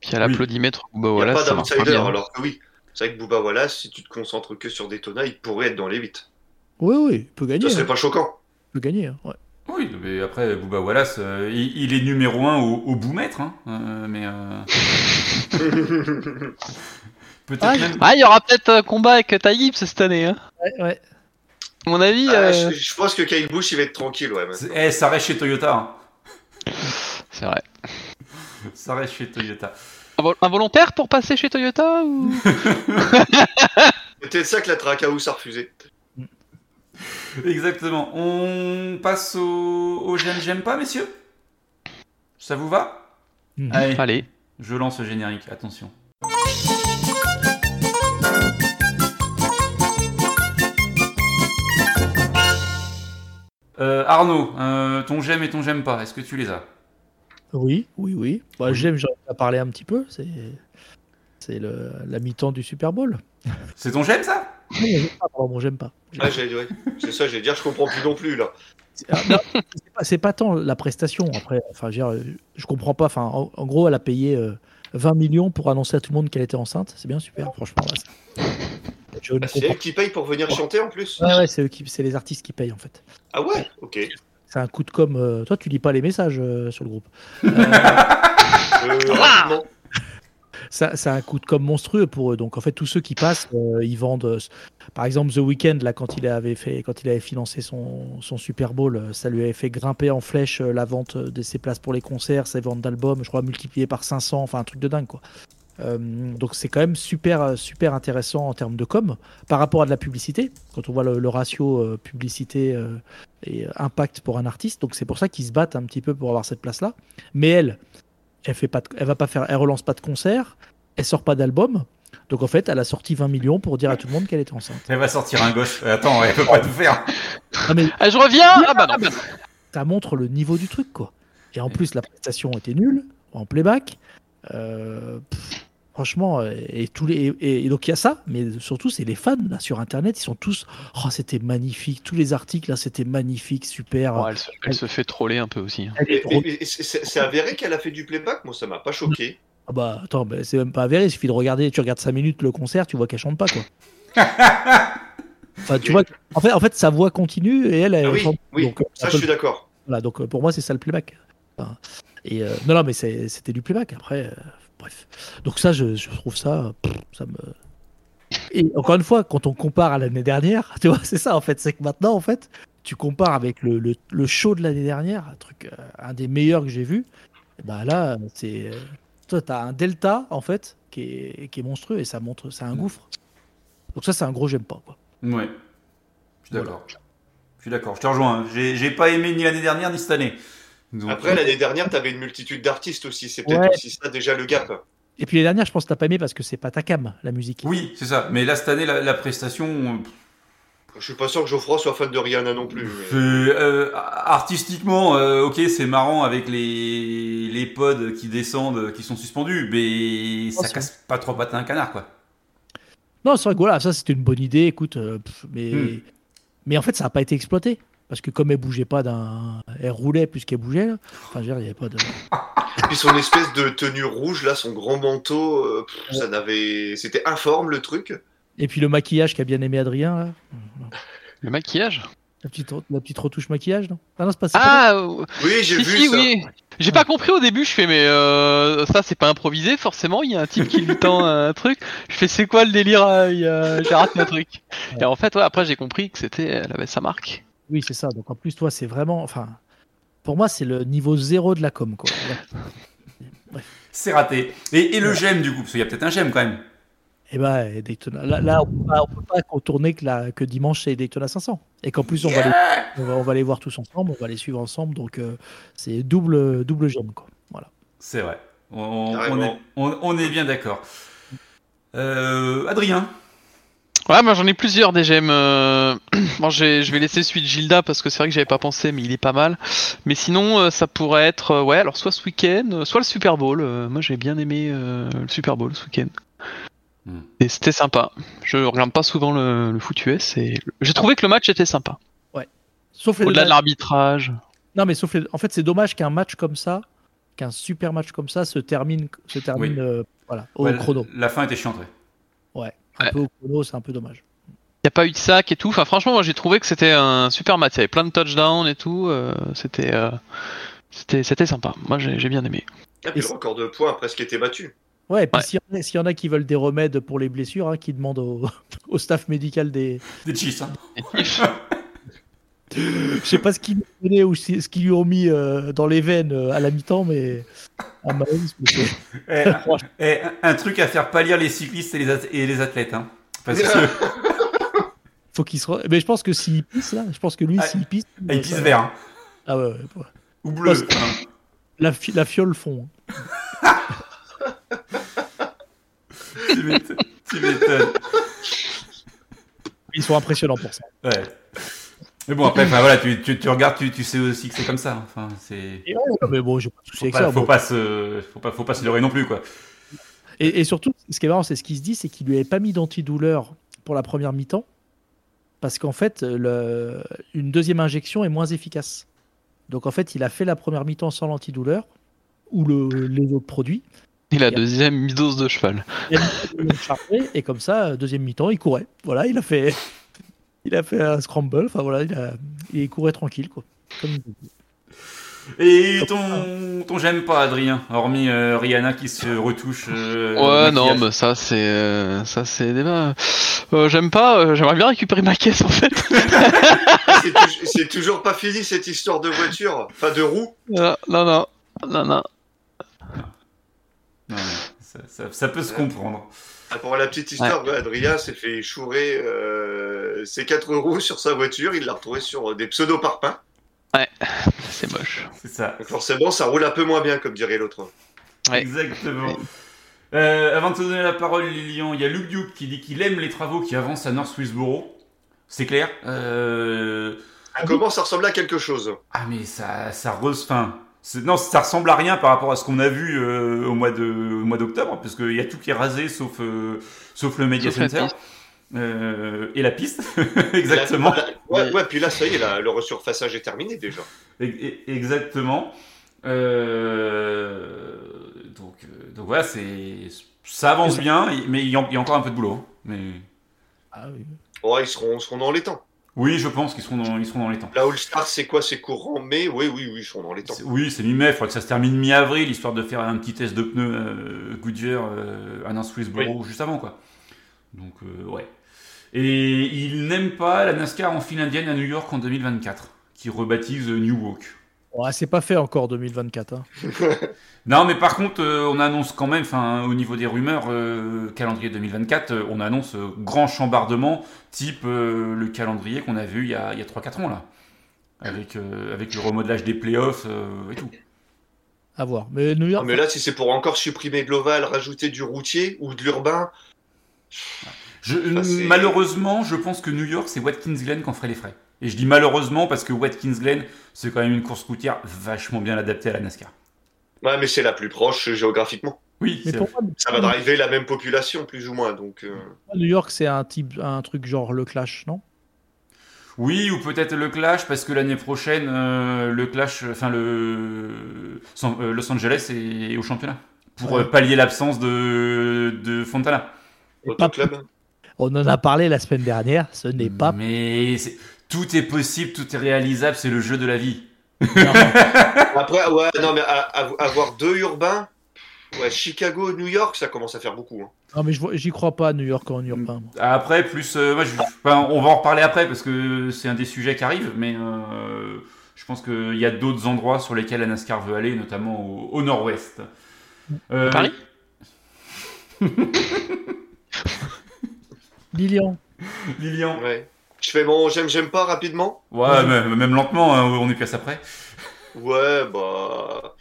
Puis à l'applaudimètre, bah Il n'y voilà, a pas d'outsider, alors que oui. C'est vrai que Booba Wallace, si tu te concentres que sur Daytona, il pourrait être dans les 8. Oui, oui, il peut gagner. Ça serait hein. pas choquant. Il peut gagner. hein, ouais. Oui, mais après Booba Wallace, euh, il, il est numéro un au, au bout-mètre, hein, euh, mais euh, peut-être Ah, même. Ah, il y aura peut-être un combat avec Gibbs cette année. Hein. Ouais, ouais. À mon avis, Ah, euh, je, je pense que Kyle Busch, il va être tranquille, ouais. Eh, ça reste chez Toyota. hein. c'est vrai. Ça reste chez Toyota. Invol- Involontaire pour passer chez Toyota ou... C'est peut-être ça que la Trackhouse a refusé. Exactement. On passe au, au j'aime, j'aime pas, messieurs? Ça vous va? Allez, Allez. je lance le générique, attention. Euh, Arnaud, euh, ton j'aime et ton j'aime pas, est-ce que tu les as? Oui, oui, oui. Bah, J'aime, j'en ai parlé un petit peu. C'est, c'est le, la mi-temps du Super Bowl. C'est ton j'aime ça? J'aime pas, pardon, j'aime pas. Ah, ouais. C'est ça, j'allais dire, je comprends plus non plus là. C'est ah, non, c'est pas- c'est pas tant la prestation. Après, enfin, je, veux dire, euh, je comprends pas. Enfin, en, en gros, elle a payé euh, 20 millions pour annoncer à tout le monde qu'elle était enceinte. C'est bien super, franchement. là, c'est- je elle qui paye pour venir chanter en plus pas. Ouais, ouais, c'est eux qui- c'est les artistes qui payent en fait. Ah ouais? Ok. C'est un coup de com. euh, toi, tu lis pas les messages euh, sur le groupe. Euh, rapidement. Ça- C'est un coup de com monstrueux pour eux. Donc en fait, tous ceux qui passent, euh, ils vendent. euh, par exemple, The Weeknd, là, quand il avait fait, quand il avait financé son, son Super Bowl, euh, ça lui avait fait grimper en flèche euh, la vente de ses places pour les concerts, ses ventes d'albums, je crois multiplié par 500, enfin un truc de dingue quoi. Euh, donc c'est quand même super super intéressant en termes de com par rapport à de la publicité. Quand on voit le, le ratio euh, publicité euh, et impact pour un artiste, donc c'est pour ça qu'ils se battent un petit peu pour avoir cette place là. Mais elle, elle fait pas, de- elle va pas faire, elle relance pas de concert, elle sort pas d'album. Donc en fait, elle a sorti 20 millions pour dire à tout le monde qu'elle était enceinte. Elle va sortir un gosse. Attends, elle peut pas tout faire. Non, mais Ah, je reviens Ah bah non. ça montre le niveau du truc, quoi. Et en plus, la prestation était nulle en playback. Euh, pff, franchement, euh, et tous les et, et donc il y a ça, mais surtout c'est les fans là sur internet, ils sont tous oh c'était magnifique, tous les articles là c'était magnifique, super. Elle, se, elle se fait troller un peu aussi. hein. C'est avéré qu'elle a fait du playback? Moi, ça m'a pas choqué. Ah bah attends, bah, c'est même pas avéré, il suffit de regarder, tu regardes 5 minutes le concert, tu vois qu'elle chante pas quoi. Enfin, tu vois, en fait, en fait, sa voix continue et elle, elle Ah oui, chante. oui, Donc, euh, ça je suis d'accord. Voilà, donc pour moi, c'est ça le playback. Enfin, et euh, non, non, mais c'était du playback. Après, euh, bref. Donc ça, je, je trouve ça, pff, ça me. Et encore une fois, quand on compare à l'année dernière, tu vois, c'est ça en fait, c'est que maintenant, en fait, tu compares avec le, le, le show de l'année dernière, un truc, euh, un des meilleurs que j'ai vu. Ben là, c'est, toi, t'as un delta en fait qui est, qui est monstrueux et ça montre, c'est un gouffre. Donc ça, c'est un gros j'aime pas quoi. Ouais. Je suis d'accord. Je suis d'accord. Je te rejoins. J'ai j'ai pas aimé ni l'année dernière ni cette année. Donc, Après, l'année dernière, t'avais une multitude d'artistes aussi. C'est peut-être Ouais. aussi ça déjà le gap. Et puis les dernières, je pense que t'as pas aimé parce que c'est pas ta cam, la musique. Oui, c'est ça. Mais là, cette année, la, la prestation, euh, Je suis pas sûr que Geoffroy soit fan de Rihanna non plus. mais- euh, artistiquement, euh, ok, c'est marrant avec les, les pods qui descendent, qui sont suspendus, mais ça Oh, c'est- casse pas trop patin un canard, quoi. Non, c'est vrai que voilà, ça c'était une bonne idée, écoute, euh, pff, mais, Hmm. mais en fait ça n'a pas été exploité. Parce que comme elle bougeait pas d'un. Elle roulait plus qu'elle bougeait, là. Enfin, je veux dire, il n'y avait pas de. Puis son espèce de tenue rouge, là, son grand manteau, euh, pff, ça n'avait. C'était informe le truc. Et puis le maquillage qu'a bien aimé Adrien, là. Le maquillage? La petite, la petite retouche maquillage, non? Ah non, c'est pas ça. Ah Oui, j'ai si, vu si, ça. oui J'ai pas compris au début, je fais mais euh, ça c'est pas improvisé forcément, il y a un type qui lui tend un truc. Je fais c'est quoi le délire? Euh, J'ai raté un truc. Et en fait ouais, après j'ai compris que c'était elle avait sa marque. Oui, c'est ça. Donc en plus, toi, c'est vraiment. Enfin, pour moi, c'est le niveau zéro de la com, quoi. C'est raté. Et, et le j'aime, du coup, parce qu'il y a peut-être un j'aime quand même. Et bah, et Daytona. Là, là, on peut pas, on peut pas contourner que, la, que dimanche, c'est Daytona 500. Et qu'en plus, on, va les, on, va, on va les voir tous ensemble, on va les suivre ensemble. Donc, euh, c'est double, double j'aime, quoi. Voilà. C'est vrai. On, on- on Carrément. est, on- on est bien d'accord. Euh, Adrien Ouais, moi j'en ai plusieurs des j'aime. euh, Bon, j'ai- je vais laisser celui de Gilda parce que c'est vrai que j'avais pas pensé, mais il est pas mal. Mais sinon, euh, ça pourrait être, euh, ouais, alors soit ce week-end, euh, soit le Super Bowl. Euh, Moi j'ai bien aimé euh, le Super Bowl ce week-end. Hmm. Et c'était sympa. Je regarde pas souvent le, le foot US et j'ai trouvé que le match était sympa. Sauf les Au-delà de l'arbitrage. Non, mais sauf les- en fait, c'est dommage qu'un match comme ça, qu'un super match comme ça se termine, se termine Oui. euh, voilà, au Ouais, chrono. La fin était chiante, ouais. Ouais, un Ouais. peu au chrono, c'est un peu dommage. Il y a pas eu de sac et tout. Enfin, franchement, moi j'ai trouvé que c'était un super match. Il y avait plein de touchdowns et tout. euh, c'était, euh, c'était, c'était sympa. Moi j'ai bien aimé. Ah, puis Et le record de points a presque été battu. Ouais, et puis Ouais. s'il y, en a- s'il y en a qui veulent des remèdes pour les blessures, hein, qui demandent au, au staff médical des. Des Chiefs, hein. Je sais pas ce qu'ils lui ou ce qu'ils lui ont mis euh, dans les veines euh, à la mi-temps, mais. À Mahomes, Eh, eh, un, truc à faire pâlir les cyclistes et les, ath- et les athlètes, hein. Parce que faut qu'il se. re- Mais je pense que s'il pisse là, je pense que lui, Ah, s'il pisse. ah, ils pissent ça- vert, hein. Ah ouais, ouais, ouais. Ou bleu. Hein. La, fi- la fiole fond. Tu m'étonnes. Ils sont impressionnants pour ça. Ouais. Mais bon, après, voilà, tu, tu, tu regardes, tu, tu sais aussi que c'est comme ça. Enfin, c'est. Ouais, mais bon, j'ai pas de souci Faut, avec pas, ça. faut, bon. pas se, faut, pas, faut pas se leurrer non plus, quoi. Et, et surtout, ce qui est marrant, c'est ce qu'il se dit, c'est qu'il lui avait pas mis d'antidouleur pour la première mi-temps parce qu'en fait, le, une deuxième injection est moins efficace. Donc en fait, il a fait la première mi-temps sans l'antidouleur ou le, les autres produits. Et la deuxième dose de cheval. Et comme ça, deuxième mi-temps, il courait. Voilà, il a fait, il a fait un scramble. Enfin voilà, il, a, il courait tranquille quoi. Comme. Et ton, ton j'aime pas, Adrien, hormis euh, Rihanna qui se retouche. euh, Ouais, non, maquillage. mais ça c'est euh, ça c'est débat. Euh, J'aime pas. euh, J'aimerais bien récupérer ma caisse en fait. C'est tou- C'est toujours pas fini cette histoire de voiture, enfin de roue. non, non, non, non, non. Non, mais ça, ça- ça peut se comprendre. Ah, Pour la petite histoire, ouais, Adrien s'est fait chourer euh, ses quatre roues sur sa voiture. Il l'a retrouvé sur euh, des pseudo-parpaings. C'est moche. C'est ça. Donc forcément, ça roule un peu moins bien, comme dirait l'autre. Ouais. Exactement. Euh, avant de te donner la parole, Lilian, il y a Luke Duke qui dit qu'il aime les travaux qui avancent à North Swissboro. C'est clair. Euh, Ça commence à ressembler à quelque chose? Ah mais ça, ça re... enfin, non, ça ressemble à rien par rapport à ce qu'on a vu euh, au mois de, au mois d'octobre, parce qu'il y a tout qui est rasé sauf, euh, sauf le Media Sauf Center. Euh, et la piste, exactement. Là- ouais, ouais, puis là, ça y est, là, le resurfaçage est terminé déjà. Exactement. Euh, donc, donc voilà, c'est, ça avance bien, mais il y, a, il y a encore un peu de boulot. hein. Mais Ah oui. Ouais, ils seront, ils seront dans les temps. Oui, je pense qu'ils seront dans, ils seront dans les temps. La All-Star, c'est quoi? C'est courant mai? Oui, oui, oui, ils seront dans les temps. Oui, c'est mi-mai, il faudra que ça se termine mi-avril, histoire de faire un petit test de pneus euh, Goodyear euh, à Swissboro juste avant, quoi. Donc, euh, ouais. Et il n'aime pas la NASCAR en file indienne à New York en 2024, qui rebaptise New Walk. Ouais, c'est pas fait encore 2024. hein. Non, mais par contre, euh, on annonce quand même, enfin, au niveau des rumeurs, euh, calendrier 2024, euh, on annonce euh, grand chambardement, type euh, le calendrier qu'on a vu il y a, il y a 3-4 ans, là. Avec, euh, avec le remodelage des playoffs euh, et tout. À voir. Mais New Non, York, mais là, si c'est pour encore supprimer de l'ovale, rajouter du routier ou de l'urbain, Je, malheureusement, je pense que New York, c'est Watkins Glen qui en ferait les frais. Et je dis malheureusement parce que Watkins Glen, c'est quand même une course routière vachement bien adaptée à la NASCAR. ouais, mais c'est la plus proche euh, géographiquement. Oui, mais c'est- pour moi, Ça va driver la même population, plus ou moins. Donc, euh, New York, c'est un type, un truc genre le Clash, non? Oui, ou peut-être le Clash parce que l'année prochaine, euh, le Clash, enfin le San- euh, Los Angeles est au championnat pour Ouais. euh, pallier l'absence de, de Fontana. Autoclub. On en a parlé la semaine dernière. Ce n'est pas. Mais c'est- tout est possible, tout est réalisable, c'est le jeu de la vie. Après, ouais, non, mais à- à- avoir deux urbains, ouais, Chicago, New York, ça commence à faire beaucoup. hein. Non, mais je vois- j'y crois pas, New York en urbain. moi. Après, plus, euh, moi, je- enfin, on va en reparler après parce que c'est un des sujets qui arrive, mais euh, je pense qu'il y a d'autres endroits sur lesquels la NASCAR veut aller, notamment au, au nord-ouest. Euh, Paris? Lilian, Lilian Ouais. Je fais mon j'aime, j'aime pas rapidement. Ouais, même, même lentement, hein, on est après. Ouais, bah.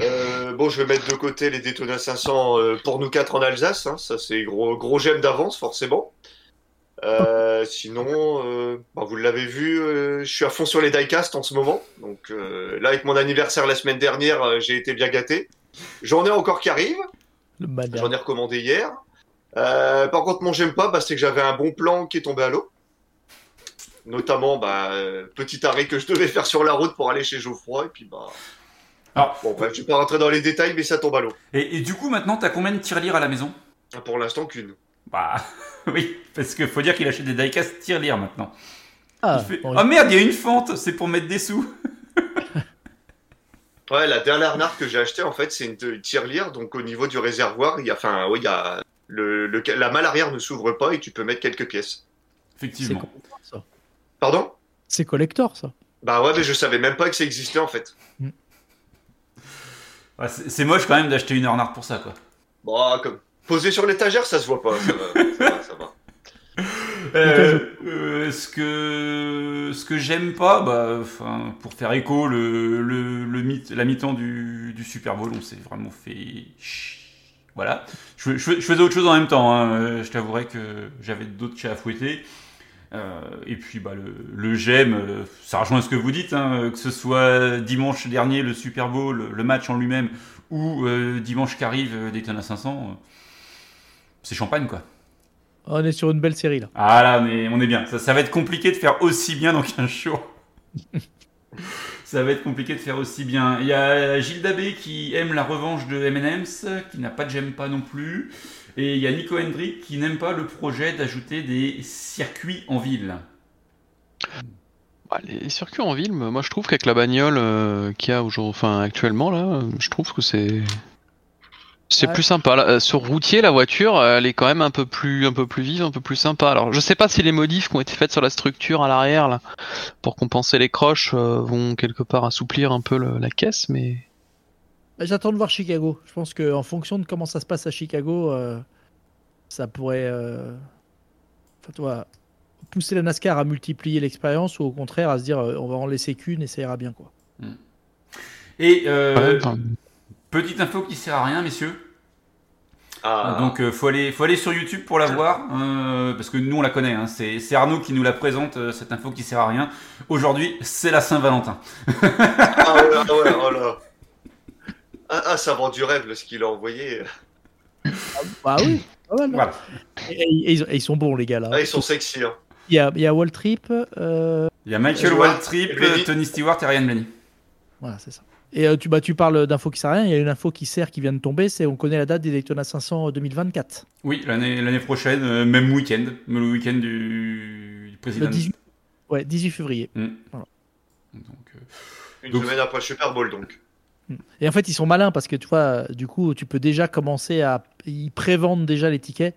Euh, bon, je vais mettre de côté les Daytona 500 euh, pour nous quatre en Alsace. hein, ça, c'est gros, gros j'aime d'avance, forcément. Euh, sinon, euh, bah, vous l'avez vu, euh, je suis à fond sur les diecast en ce moment. Donc euh, là, avec mon anniversaire la semaine dernière, euh, j'ai été bien gâté. J'en ai encore qui arrivent. J'en ai recommandé hier. Euh, par contre, mon j'aime pas, bah, c'est que j'avais un bon plan qui est tombé à l'eau. Notamment, bah, euh, petit arrêt que je devais faire sur la route pour aller chez Geoffroy. Et puis, bah. Alors- Bon, bref, je vais pas rentrer dans les détails, mais ça tombe à l'eau. Et, et du coup, maintenant, t'as combien de tirelires à la maison? Pour l'instant, qu'une. Bah, oui, parce qu'il faut dire qu'il achète des diecast tirelires maintenant. Ah, Il fait, bon, Ah merde, il y a une fente, c'est pour mettre des sous. Ouais, la dernière arnaque que j'ai achetée, en fait, c'est une tirelire. Donc, au niveau du réservoir, il y a, enfin, oui, il y a, le, le- la malle arrière ne s'ouvre pas et tu peux mettre quelques pièces. Effectivement. ça. Pardon? C'est collector, ça. Bah ouais, mais je savais même pas que ça existait, en fait. Ah, c'est c'est moche quand même d'acheter une Earnhardt pour ça, quoi. Bon, comme, posé sur l'étagère, ça se voit pas. Ça va, ça va, ça va. Euh, euh, ce que ce que j'aime pas, bah, enfin, pour faire écho, le, le, le mi- la mi-temps du, du Super Bowl, on s'est vraiment fait. Voilà. Je, je- je faisais autre chose en même temps. hein. Euh, Je t'avouerai que j'avais d'autres chats à fouetter. Euh, et puis bah, le, le j'aime, euh, ça rejoint ce que vous dites, hein, que ce soit dimanche dernier le Super Bowl, le match en lui-même, ou euh, dimanche qui arrive euh, Daytona 500, euh, c'est champagne quoi. On est sur une belle série là. Ah là, mais on est bien. Ça, ça va être compliqué de faire aussi bien dans 15 jours. ça va être compliqué de faire aussi bien. Il y a Gilles Dabé qui aime la revanche de M&M's, qui n'a pas de j'aime pas non plus. Et il y a Nico Hendrick qui n'aime pas le projet d'ajouter des circuits en ville. Bah, les circuits en ville, moi je trouve qu'avec la bagnole euh, qu'il y a aujourd'hui, enfin actuellement là, je trouve que c'est c'est Ouais. plus sympa. Là, euh, sur routier, la voiture, elle est quand même un peu plus un peu plus vive, un peu plus sympa. Alors je sais pas si les modifs qui ont été faites sur la structure à l'arrière là pour compenser les croches euh, vont quelque part assouplir un peu le- la caisse, mais J'attends de voir Chicago. Je pense qu'en fonction de comment ça se passe à Chicago, euh, ça pourrait euh, enfin, tu vois, pousser la NASCAR à multiplier l'expérience ou au contraire à se dire euh, on va en laisser qu'une et ça ira bien. Quoi. Et euh, Ouais, enfin, petite info qui sert à rien, messieurs. Ah, Donc euh, faut aller, faut aller sur YouTube pour la voir, euh, parce que nous on la connaît. hein. C'est c'est Arnaud qui nous la présente euh, cette info qui sert à rien. Aujourd'hui, c'est la Saint-Valentin. ah ah oh là. Ah, ah, ça vend du rêve, ce qu'il a envoyé. Bah oui, pas mal, non Voilà. et, et- et ils, et ils sont bons les gars là. Ah, ils sont sexy, hein. Il y a, il y a Wall Trip, euh, Il y a Michael Waltrip. Tony Stewart et Ryan Blaney. voilà c'est ça. Et euh, tu, bah, tu parles d'infos qui sert à rien. Il y a une info qui sert qui vient de tomber, c'est on connaît la date des Daytona 500 2024. Oui, l'année l'année prochaine, euh, même week-end, le week-end du, du président. Le 18, ouais, 18 février. Mm. Voilà. Donc, euh, Une Donc- semaine après le Super Bowl, donc. Et en fait, ils sont malins parce que tu vois, du coup, tu peux déjà commencer à. Ils prévendent déjà les tickets.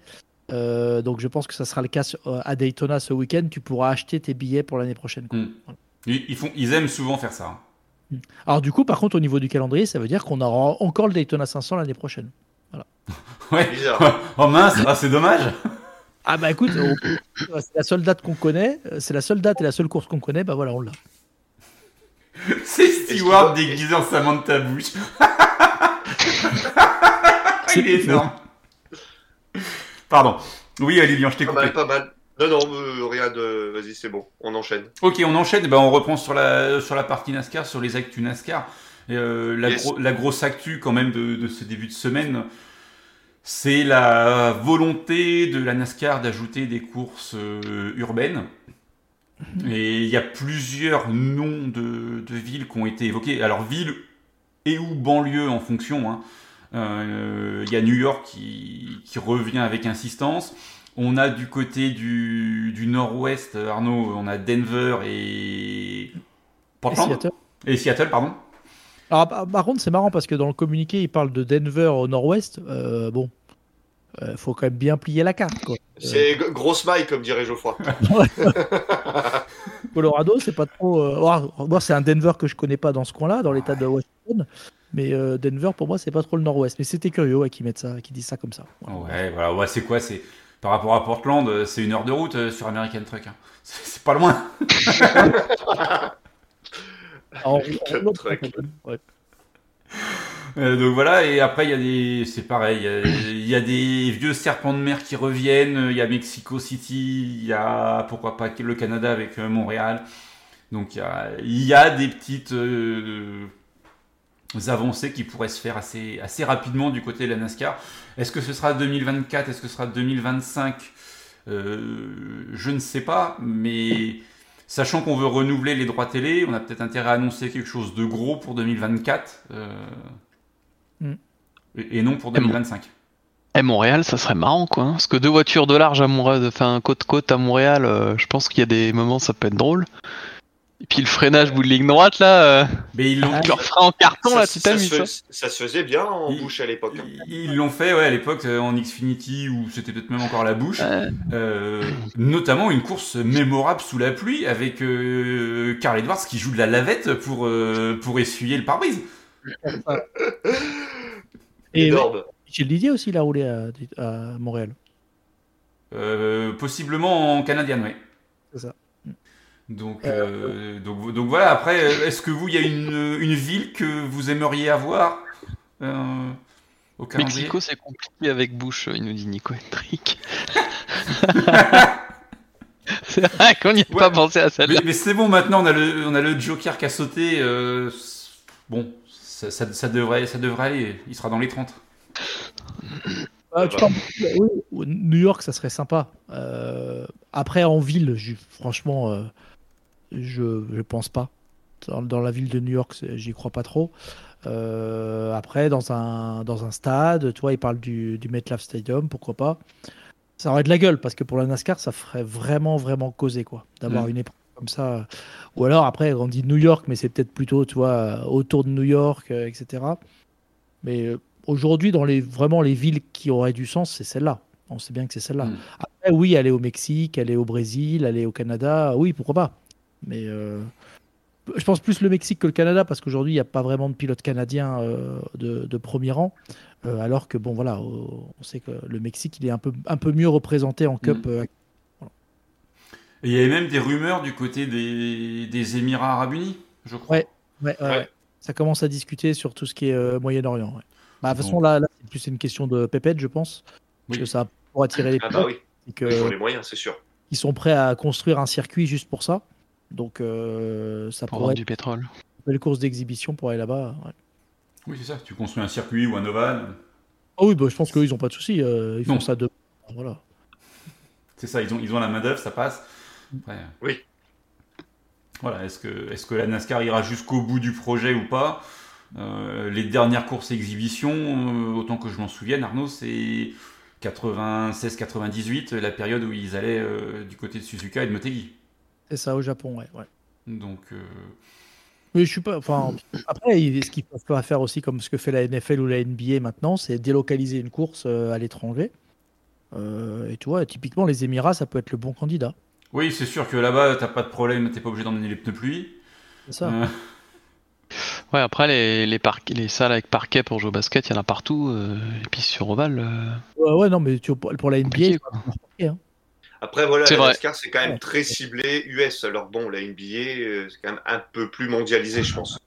Euh, donc, je pense que ça sera le cas sur- euh, à Daytona ce week-end. Tu pourras acheter tes billets pour l'année prochaine. quoi. Mm. ils, ils font, ils aiment souvent faire ça. hein. Alors, du coup, par contre, au niveau du calendrier, ça veut dire qu'on aura encore le Daytona 500 l'année prochaine. Ouais. Oh mince, ah, c'est dommage. Ah, bah écoute, on- c'est la seule date qu'on connaît. euh, C'est la seule date et la seule course qu'on connaît. Bah voilà, on l'a. C'est Stewart déguisé en Samantha Bush. C'est Il est énorme. Pardon. Oui, Lilian, je t'ai Pas coupé. mal, pas mal. Non, non, euh, rien de. Vas-y, c'est bon, on enchaîne. Ok, on enchaîne. Ben, on reprend sur la, sur la partie NASCAR, sur les actus NASCAR. Et, euh, la, Yes. gro- la grosse actu, quand même, de, de ce début de semaine, c'est la volonté de la NASCAR d'ajouter des courses euh, urbaines. Et il y a plusieurs noms de, de villes qui ont été évoqués. Alors, ville et ou banlieue en fonction. hein. Euh, Il y a New York qui, qui revient avec insistance. On a du côté du, du nord-ouest, Arnaud, on a Denver et Et Portland Seattle. et Seattle, pardon. Alors, par par contre, c'est marrant parce que dans le communiqué, il parle de Denver au nord-ouest. Euh, bon, il faut quand même bien plier la carte. Quoi. C'est g- grosse maille, comme dirait Geoffroy. Colorado, c'est pas trop. euh, oh, moi, c'est un Denver que je connais pas dans ce coin-là, dans l'état de Washington. Mais euh, Denver, pour moi, c'est pas trop le nord-ouest. Mais c'était curieux ouais, qu'ils mettent ça, qu'ils disent ça comme ça. Ouais, voilà, ouais, c'est quoi C'est par rapport à Portland, euh, c'est une heure de route euh, sur American Truck. hein. C'est c'est pas loin. Alors, American on- on- Truck. ouais. Euh, donc voilà, et après il y a des, c'est pareil, il y a- des vieux serpents de mer qui reviennent. Il y a Mexico City, il y a pourquoi pas le Canada avec euh, Montréal. Donc il y a, y a des petites euh, avancées qui pourraient se faire assez, assez rapidement du côté de la NASCAR. Est-ce que ce sera 2024 Est-ce que ce sera 2025 Euh, Je ne sais pas, mais sachant qu'on veut renouveler les droits télé, on a peut-être intérêt à annoncer quelque chose de gros pour 2024 euh, Mm. et, et non pour Et bon. 2025. Et Montréal, ça serait marrant, quoi. hein, Parce que deux voitures de large à Montréal, enfin côte-côte à Montréal, euh, je pense qu'il y a des moments, ça peut être drôle. Et puis le freinage bout de ligne droite, là, euh, Mais ils l'ont, Ah, leur en carton, ça, là, tu ça se hein. fais- ça se faisait bien en bouche à l'époque. hein. ils l'ont fait ouais, à l'époque euh, en Xfinity ou c'était peut-être même encore la bouche. Euh, notamment une course mémorable sous la pluie avec euh, Carl Edwards qui joue de la lavette pour, euh, pour essuyer le pare-brise. Et. Michel Didier aussi, il a roulé à, à Montréal. Euh, possiblement en canadien, oui. C'est ça. Donc, euh, donc, donc voilà, après, euh, est-ce que vous, il y a une, une ville que vous aimeriez avoir euh, au calendrier? Mexico, c'est compliqué avec Bush, il nous dit Nico Hendrick. c'est vrai qu'on n'y a Ouais. pas pensé à Mais, celle-là. mais c'est bon, maintenant on a le, on a le Joker qui a sauté. euh, bon, ça, ça, ça devrait, ça devrait aller. Il sera dans les 30. Ah, tu parles- oui, New York, ça serait sympa. Euh, après, en ville, je- franchement, euh, je je pense pas. Dans, dans la ville de New York, j'y crois pas trop. Euh, après, dans un, dans un stade, tu vois, ils parlent du, du MetLife Stadium, pourquoi pas. Ça aurait de la gueule, parce que pour la NASCAR, ça ferait vraiment, vraiment causer, quoi, d'avoir Mm. une épreuve comme ça. Ou alors, après, on dit New York, mais c'est peut-être plutôt, tu vois, autour de New York, euh, etc. Mais euh, aujourd'hui, dans les, vraiment les villes qui auraient du sens, c'est celle-là. On sait bien que c'est celle-là. Mm. Après, oui, aller au Mexique, aller au Brésil, aller au Canada, oui, pourquoi pas. Mais euh, je pense plus le Mexique que le Canada, parce qu'aujourd'hui, il n'y a pas vraiment de pilote canadien euh, de, de premier rang. Euh, alors que, bon, voilà, on sait que le Mexique, il est un peu, un peu mieux représenté en Cup. Mm. Et il y avait même des rumeurs du côté des, des Émirats Arabes Unis, je crois. Ouais. ouais, ouais. Ça commence à discuter sur tout ce qui est euh, Moyen-Orient. ouais. Bah, de toute façon, là, là c'est plus une question de pépette, je pense. Parce Oui. que ça pour attirer les Ah bah oui, que- ils ont les moyens, c'est sûr. ils sont prêts à construire un circuit juste pour ça. Donc euh, ça Pour pourrait être du pétrole. une belle course d'exhibition pour aller là-bas. ouais. Oui, c'est ça. Tu construis un circuit ou un ovale. Ah oui, bah, je pense qu'eux, ils n'ont pas de soucis. euh, ils font Non. ça de. Voilà. C'est ça, ils ont, ils ont la main-d'œuvre, ça passe. Après, Oui. Voilà, est-ce que, est que la NASCAR ira jusqu'au bout du projet ou pas? Euh, Les dernières courses exhibition, euh, autant que je m'en souvienne, Arnaud, c'est 96-98, la période où ils allaient euh, du côté de Suzuka et de Motegi. C'est ça au Japon, ouais. ouais. Donc, euh, Mais je suis pas. Enfin, après, ce qu'ils peuvent pas faire aussi, comme ce que fait la NFL ou la NBA maintenant, c'est délocaliser une course euh, à l'étranger. Euh, et tu vois, typiquement, les Émirats, ça peut être le bon candidat. Oui, c'est sûr que là-bas, t'as pas de problème, t'es pas obligé d'emmener les pneus pluie. C'est ça. Euh, Ouais, après, les, les, parquets- les salles avec parquet pour jouer au basket, il y en a partout. euh, et puis sur Oval, euh, Ouais, ouais, non, mais tu pour la NBA, quoi. Après, voilà, C'est la. NASCAR, c'est quand même très ciblé US. Alors bon, la NBA, euh, c'est quand même un peu plus mondialisé, je pense.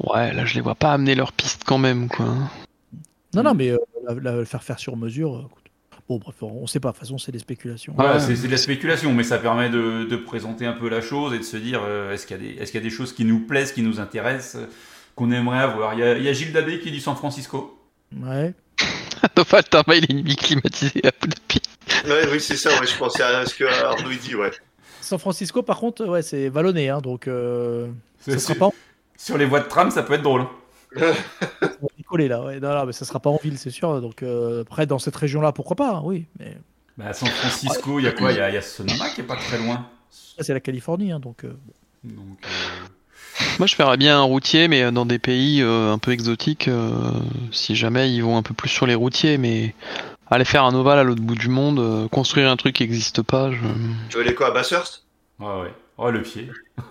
Ouais, là, je les vois pas amener leur piste quand même, quoi. non, non, mais euh, la, la- le faire faire sur mesure. Écoute. Bon, bref, on sait pas. De toute façon, c'est des spéculations. Ouais. c'est c'est de la spéculation, mais ça permet de, de présenter un peu la chose et de se dire euh, est-ce qu'il y, a des- est-ce qu'il y a des choses qui nous plaisent, qui nous intéressent, qu'on aimerait avoir? Il y a, il y a Gilles Dabé qui dit San Francisco. Ouais. Oval, t'as il est ennemi climatisé à Abu Dhabi. Ouais, oui, c'est ça, ouais, je pensais à ce que Arnaud dit, ouais. San Francisco, par contre, ouais, c'est vallonné, hein, donc euh, C'est- ça sera pas Sur les voies de tram, ça peut être drôle. Hein. collé là. Ouais. Non, non, mais ça sera pas en ville, c'est sûr. Donc euh, après, dans cette région-là, pourquoi pas hein, Oui, mais Bah, à San Francisco, il y a quoi? Il y a, il y a Sonoma qui est pas très loin. ça, c'est la Californie, hein, donc. euh. Donc, euh, Moi, je ferais bien un routier, mais dans des pays euh, un peu exotiques, euh, si jamais ils vont un peu plus sur les routiers, mais aller faire un ovale à l'autre bout du monde, euh, construire un truc qui n'existe pas, je... Tu veux aller quoi, à Bathurst? Ouais, ouais. Oh, le pied.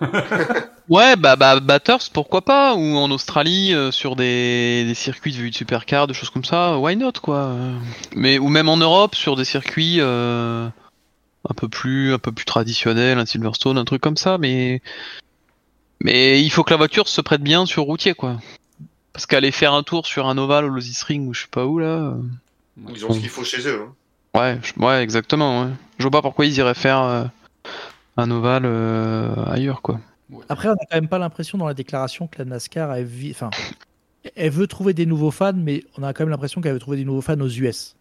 Ouais, bah, bah Bathurst, pourquoi pas Ou en Australie, euh, sur des, des circuits de vue de supercar, des choses comme ça, why not, quoi. Mais, ou même en Europe, sur des circuits euh, un, peu plus, un peu plus traditionnels, un Silverstone, un truc comme ça, mais... Mais il faut que la voiture se prête bien sur routier, quoi. Parce qu'aller faire un tour sur un ovale au Losis Ring ou je sais pas où, là... euh, Ils ont ce qu'il faut chez eux. hein. Ouais, ouais, exactement, ouais. Je vois pas pourquoi ils iraient faire euh, un ovale euh, ailleurs, quoi. Après, on n'a quand même pas l'impression dans la déclaration que la NASCAR elle, vi- enfin, elle veut trouver des nouveaux fans, mais on a quand même l'impression qu'elle veut trouver des nouveaux fans aux US.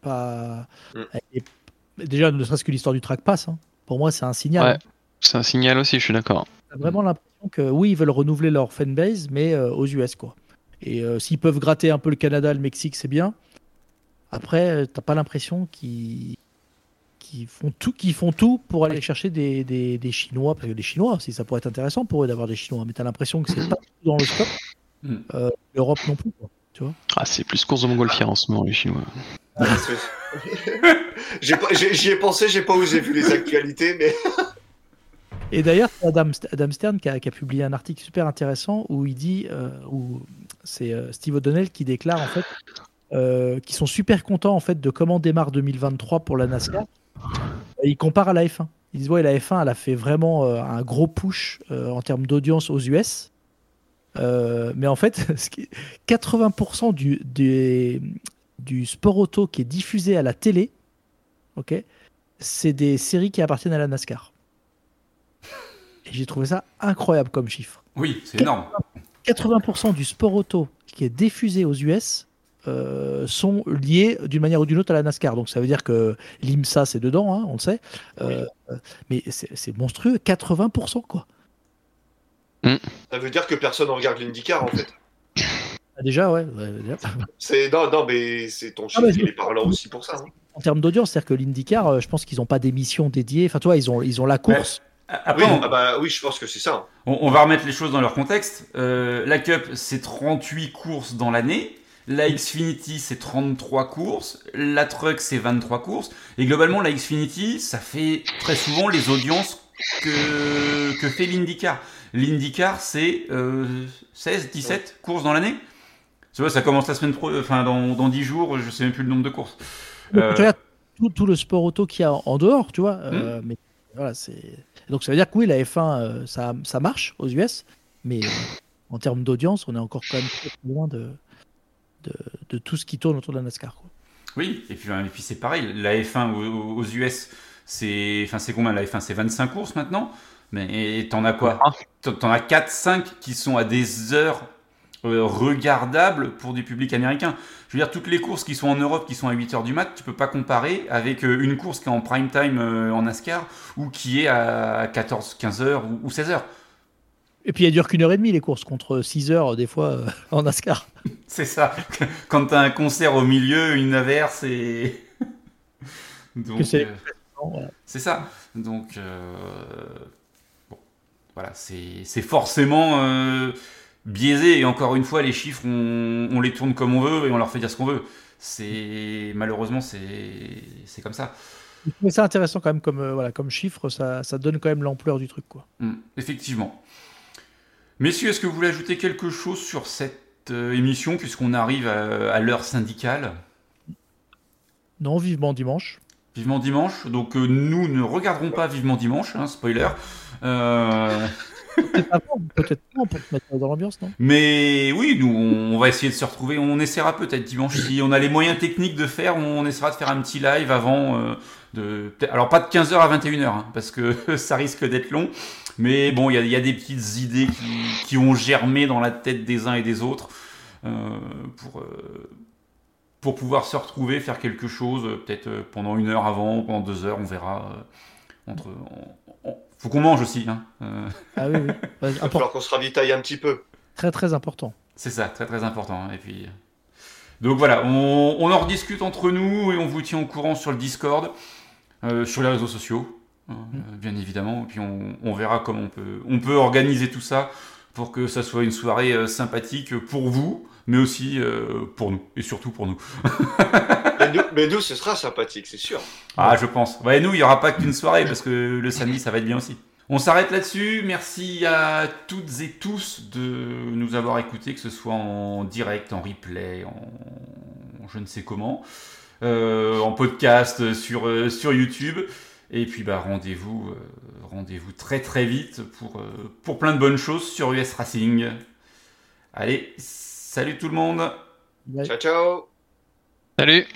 Pas... Mm. Déjà, ne serait-ce que l'histoire du track pass, hein. pour moi, c'est un signal. Ouais. hein. C'est un signal aussi, je suis d'accord. J'ai vraiment l'impression que oui, ils veulent renouveler leur fanbase, mais euh, aux US, quoi. Et euh, s'ils peuvent gratter un peu le Canada, le Mexique, c'est bien. Après, t'as pas l'impression qu'ils qu'ils font tout, qu'ils font tout pour aller chercher des, des, des Chinois, parce que les Chinois, aussi, ça pourrait être intéressant pour eux d'avoir des Chinois, mais t'as l'impression que c'est pas tout dans le scope. Mm. Euh, L'Europe non plus. Quoi. Ah, c'est plus course de montgolfière en ce moment, les Chinois. J'ai pas- j'ai- J'y ai pensé, j'ai pas osé vu les actualités, mais Et d'ailleurs, c'est Adam, Adam Stern qui a, qui a publié un article super intéressant où il dit, euh, où c'est euh, Steve O'Donnell qui déclare en fait euh, qu'ils sont super contents en fait de comment démarre 2023 pour la NASCAR. Et il compare à la F1. Ils disent ouais la F1 elle a fait vraiment euh, un gros push euh, en termes d'audience aux US. Euh, mais en fait, ce qui est- 80% du, sport auto qui est diffusé à la télé, ok, c'est des séries qui appartiennent à la NASCAR. Et j'ai trouvé ça incroyable comme chiffre. Oui, c'est énorme. 80% du sport auto qui est diffusé aux US, euh, sont liés d'une manière ou d'une autre à la NASCAR. Donc ça veut dire que l'IMSA c'est dedans, hein, on le sait. Euh, Mais c'est monstrueux, 80% quoi. Ça veut dire que personne ne regarde l'IndyCar en fait. Ah, Déjà, ouais. ouais, déjà. Non, non, mais c'est ton chiffre, Ah, mais il est parlant aussi pour ça. hein. En termes d'audience, c'est-à-dire que l'IndyCar, euh, je pense qu'ils n'ont pas d'émission dédiée. Enfin, toi, ils ont, ils ont la course. Après, Oui, on- ah bah oui, je pense que c'est ça. hein. On, on va remettre les choses dans leur contexte. Euh, la Cup, c'est 38 courses dans l'année. La Xfinity, c'est 33 courses. La Truck, c'est 23 courses. Et globalement, la Xfinity, ça fait très souvent les audiences que, que fait l'IndyCar. L'IndyCar, c'est euh, 16, 17 courses dans l'année. Tu vois, ça commence la semaine pro, enfin, dans, dans 10 jours, je sais même plus le nombre de courses. Euh, tu regardes tout, tout le sport auto qu'il y a en, dehors, tu vois. euh, mais voilà, c'est. Donc ça veut dire que oui, la F1, euh, ça, ça marche aux US, mais en termes d'audience, on est encore quand même très loin de, de, de tout ce qui tourne autour de la NASCAR. Quoi. Oui, et puis, et puis c'est pareil, la F1 aux, US, c'est enfin, c'est combien la F1 C'est 25 courses maintenant? Mais t'en as quoi? Ah. T'en as 4-5 qui sont à des heures euh, regardables pour du public américain. Je veux dire, toutes les courses qui sont en Europe, qui sont à 8 heures du mat, tu peux pas comparer avec euh, une course qui est en prime time euh, en NASCAR ou qui est à 14, 15 heures ou, ou 16 heures. Et puis, elles durent qu'une heure et demie, les courses, contre 6 heures, des fois, euh, en NASCAR. C'est ça. Quand t'as un concert au milieu, une averse et. Donc, c'est- euh, ça. Donc, euh, bon, voilà, c'est forcément euh, biaisé. Et encore une fois, les chiffres, on, on les tourne comme on veut et on leur fait dire ce qu'on veut. C'est malheureusement, c'est comme ça. Mais c'est intéressant quand même comme, voilà, comme chiffre, ça, ça donne quand même l'ampleur du truc. Quoi. Hmm, effectivement. Messieurs, est-ce que vous voulez ajouter quelque chose sur cette euh, émission puisqu'on arrive à, à l'heure syndicale? Non, vivement dimanche. Vivement dimanche. Donc euh, nous ne regarderons pas Vivement dimanche, hein, spoiler. Euh, Peut-être avant, peut-être pas, pour te mettre dans l'ambiance, non? Mais oui, nous, on va essayer de se retrouver. On essaiera peut-être dimanche, si on a les moyens techniques de faire, on essaiera de faire un petit live avant euh, de. Alors, pas de 15h à 21h, hein, parce que ça risque d'être long. Mais bon, il y a, il y a des petites idées qui, qui ont germé dans la tête des uns et des autres euh, pour, euh, pour pouvoir se retrouver, faire quelque chose, euh, peut-être pendant une heure avant, pendant deux heures, on verra. euh, entre, on- on- faut qu'on mange aussi. Hein, euh, Ah oui, oui. Ouais, Il va important. falloir qu'on se ravitaille un petit peu. Très, très important. C'est ça, très très important. hein, Et puis, donc voilà, on, on en rediscute entre nous et on vous tient au courant sur le Discord, euh, sur les réseaux sociaux, hein, euh, bien évidemment. Et puis on, on verra comment on peut, on peut organiser tout ça pour que ça soit une soirée euh, sympathique pour vous, mais aussi euh, pour nous et surtout pour nous. Mais nous, mais nous, ce sera sympathique, c'est sûr. Ah, je pense. Ouais, nous, il n'y aura pas qu'une soirée parce que le samedi, ça va être bien aussi. On s'arrête là-dessus. Merci à toutes et tous de nous avoir écoutés, que ce soit en direct, en replay, en je ne sais comment, euh, en podcast sur, euh, sur YouTube. Et puis, bah, rendez-vous euh, rendez-vous très très vite pour, euh, pour plein de bonnes choses sur US Racing. Allez, salut tout le monde! Ciao, ciao Salut